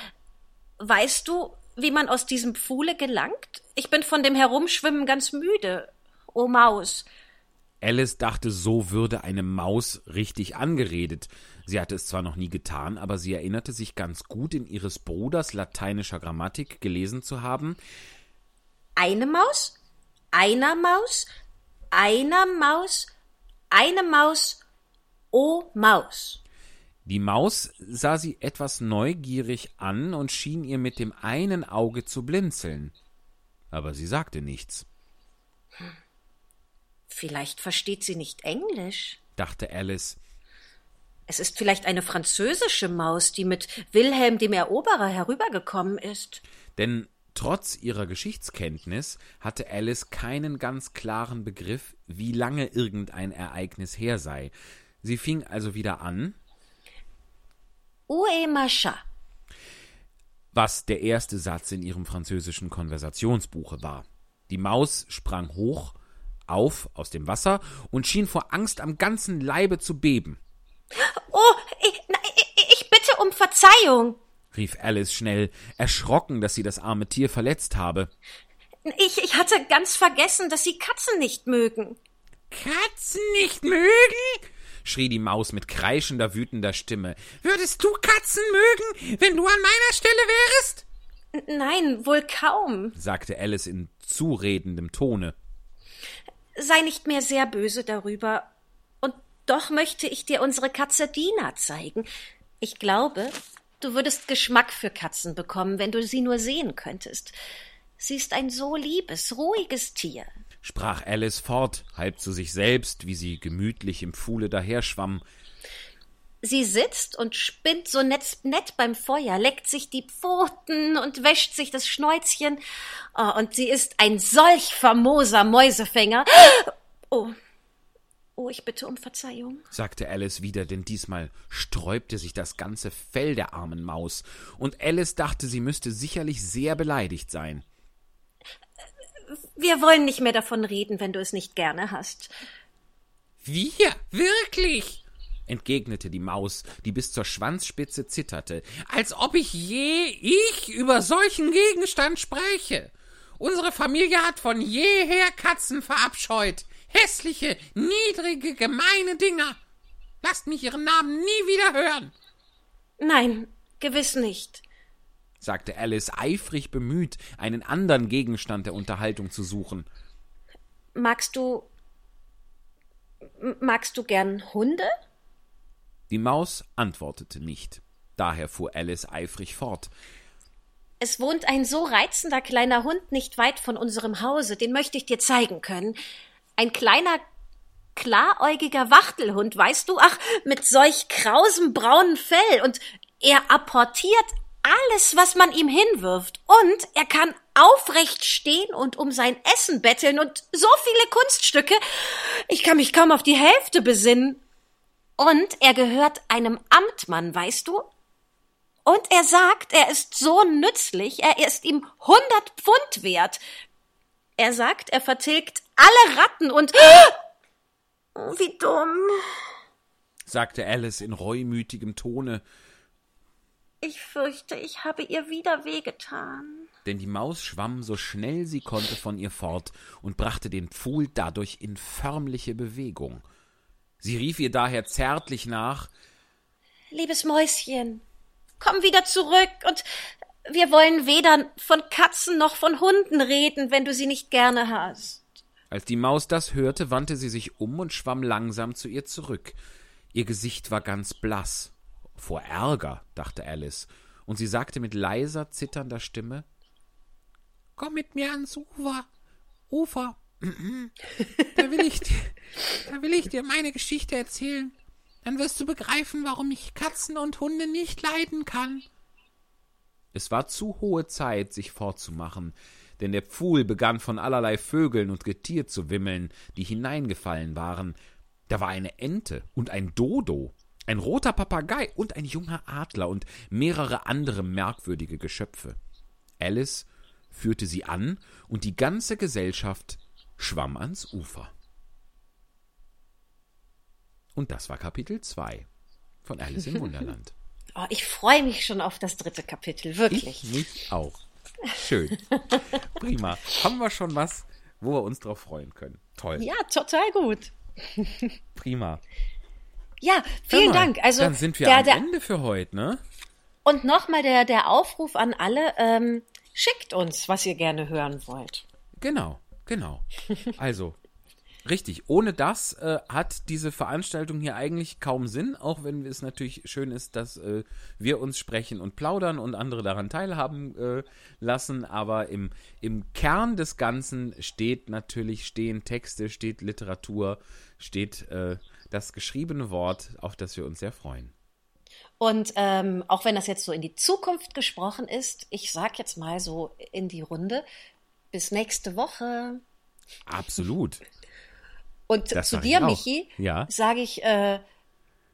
weißt du, wie man aus diesem Pfuhle gelangt? Ich bin von dem Herumschwimmen ganz müde. Oh Maus. Alice dachte, so würde eine Maus richtig angeredet. Sie hatte es zwar noch nie getan, aber sie erinnerte sich ganz gut, in ihres Bruders lateinischer Grammatik gelesen zu haben. Eine Maus, einer Maus, einer Maus, eine Maus, o Maus. Die Maus sah sie etwas neugierig an und schien ihr mit dem einen Auge zu blinzeln. Aber sie sagte nichts. Vielleicht versteht sie nicht Englisch, dachte Alice. Es ist vielleicht eine französische Maus, die mit Wilhelm dem Eroberer herübergekommen ist. Denn trotz ihrer Geschichtskenntnis hatte Alice keinen ganz klaren Begriff, wie lange irgendein Ereignis her sei. Sie fing also wieder an. Ue Macha. Was der erste Satz in ihrem französischen Konversationsbuche war. Die Maus sprang hoch auf aus dem Wasser und schien vor Angst am ganzen Leibe zu beben. Oh, ich, ich bitte um Verzeihung, rief Alice schnell, erschrocken, dass sie das arme Tier verletzt habe. Ich, ich hatte ganz vergessen, dass Sie Katzen nicht mögen. Katzen nicht mögen? Schrie die Maus mit kreischender, wütender Stimme. Würdest du Katzen mögen, wenn du an meiner Stelle wärest? Nein, wohl kaum, sagte Alice in zuredendem Tone. Sei nicht mehr sehr böse darüber. Und doch möchte ich dir unsere Katze Dina zeigen. Ich glaube, du würdest Geschmack für Katzen bekommen, wenn du sie nur sehen könntest. Sie ist ein so liebes, ruhiges Tier sprach Alice fort, halb zu sich selbst, wie sie gemütlich im Pfuhle daherschwamm. Sie sitzt und spinnt so nett, nett beim Feuer, leckt sich die Pfoten und wäscht sich das Schnäuzchen. Oh, und sie ist ein solch famoser Mäusefänger. Oh, Oh, ich bitte um Verzeihung, sagte Alice wieder, denn diesmal sträubte sich das ganze Fell der armen Maus, und Alice dachte, sie müsste sicherlich sehr beleidigt sein. Wir wollen nicht mehr davon reden, wenn du es nicht gerne hast. Wir? Wirklich? entgegnete die Maus, die bis zur Schwanzspitze zitterte, als ob ich je ich über solchen Gegenstand spräche. Unsere Familie hat von jeher Katzen verabscheut. Hässliche, niedrige, gemeine Dinger. Lasst mich ihren Namen nie wieder hören. Nein, gewiss nicht sagte Alice, eifrig bemüht, einen anderen Gegenstand der Unterhaltung zu suchen. Magst du. Magst du gern Hunde? Die Maus antwortete nicht. Daher fuhr Alice eifrig fort. Es wohnt ein so reizender kleiner Hund nicht weit von unserem Hause, den möchte ich dir zeigen können. Ein kleiner, klaräugiger Wachtelhund, weißt du? Ach, mit solch krausem braunen Fell, und er apportiert alles, was man ihm hinwirft. Und er kann aufrecht stehen und um sein Essen betteln und so viele Kunststücke. Ich kann mich kaum auf die Hälfte besinnen. Und er gehört einem Amtmann, weißt du? Und er sagt, er ist so nützlich, er ist ihm hundert Pfund wert. Er sagt, er vertilgt alle Ratten und. Oh, wie dumm, sagte Alice in reumütigem Tone ich fürchte, ich habe ihr wieder wehgetan. Denn die Maus schwamm so schnell sie konnte von ihr fort und brachte den Pfuhl dadurch in förmliche Bewegung. Sie rief ihr daher zärtlich nach Liebes Mäuschen, komm wieder zurück und wir wollen weder von Katzen noch von Hunden reden, wenn du sie nicht gerne hast. Als die Maus das hörte, wandte sie sich um und schwamm langsam zu ihr zurück. Ihr Gesicht war ganz blass. Vor Ärger, dachte Alice, und sie sagte mit leiser, zitternder Stimme Komm mit mir ans Ufer. Ufer. da will ich dir, da will ich dir meine Geschichte erzählen. Dann wirst du begreifen, warum ich Katzen und Hunde nicht leiden kann. Es war zu hohe Zeit, sich fortzumachen, denn der Pfuhl begann von allerlei Vögeln und Getier zu wimmeln, die hineingefallen waren. Da war eine Ente und ein Dodo, ein roter Papagei und ein junger Adler und mehrere andere merkwürdige Geschöpfe. Alice führte sie an, und die ganze Gesellschaft schwamm ans Ufer. Und das war Kapitel 2 von Alice im Wunderland. Oh, ich freue mich schon auf das dritte Kapitel, wirklich. Ich mich auch. Schön. Prima. Haben wir schon was, wo wir uns drauf freuen können. Toll. Ja, total gut. Prima. Ja, vielen mal, Dank. Also dann sind wir der, am der, Ende für heute, ne? Und nochmal der, der Aufruf an alle, ähm, schickt uns, was ihr gerne hören wollt. Genau, genau. Also, Richtig. Ohne das äh, hat diese Veranstaltung hier eigentlich kaum Sinn, auch wenn es natürlich schön ist, dass äh, wir uns sprechen und plaudern und andere daran teilhaben äh, lassen. Aber im, im Kern des Ganzen steht natürlich, stehen Texte, steht Literatur, steht äh, das geschriebene Wort, auf das wir uns sehr freuen. Und ähm, auch wenn das jetzt so in die Zukunft gesprochen ist, ich sag jetzt mal so in die Runde, bis nächste Woche. Absolut. Und das zu dir, Michi, ja. sage ich äh,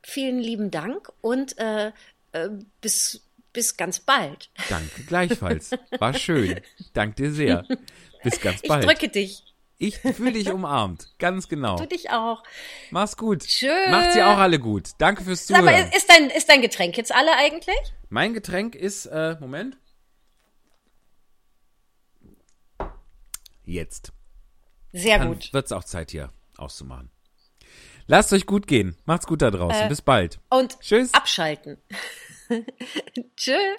vielen lieben Dank und äh, äh, bis, bis ganz bald. Danke gleichfalls. War schön. Dank dir sehr. Bis ganz bald. Ich drücke dich. Ich fühle dich umarmt. Ganz genau. Du dich auch. Mach's gut. Schön. Macht sie auch alle gut. Danke fürs Zuhören. Mal, ist dein, ist dein Getränk jetzt alle eigentlich? Mein Getränk ist, äh, Moment. Jetzt. Sehr Dann gut. Wird's auch Zeit hier auszumachen. Lasst euch gut gehen. Macht's gut da draußen. Äh, Bis bald. Und Tschüss. abschalten. Tschüss.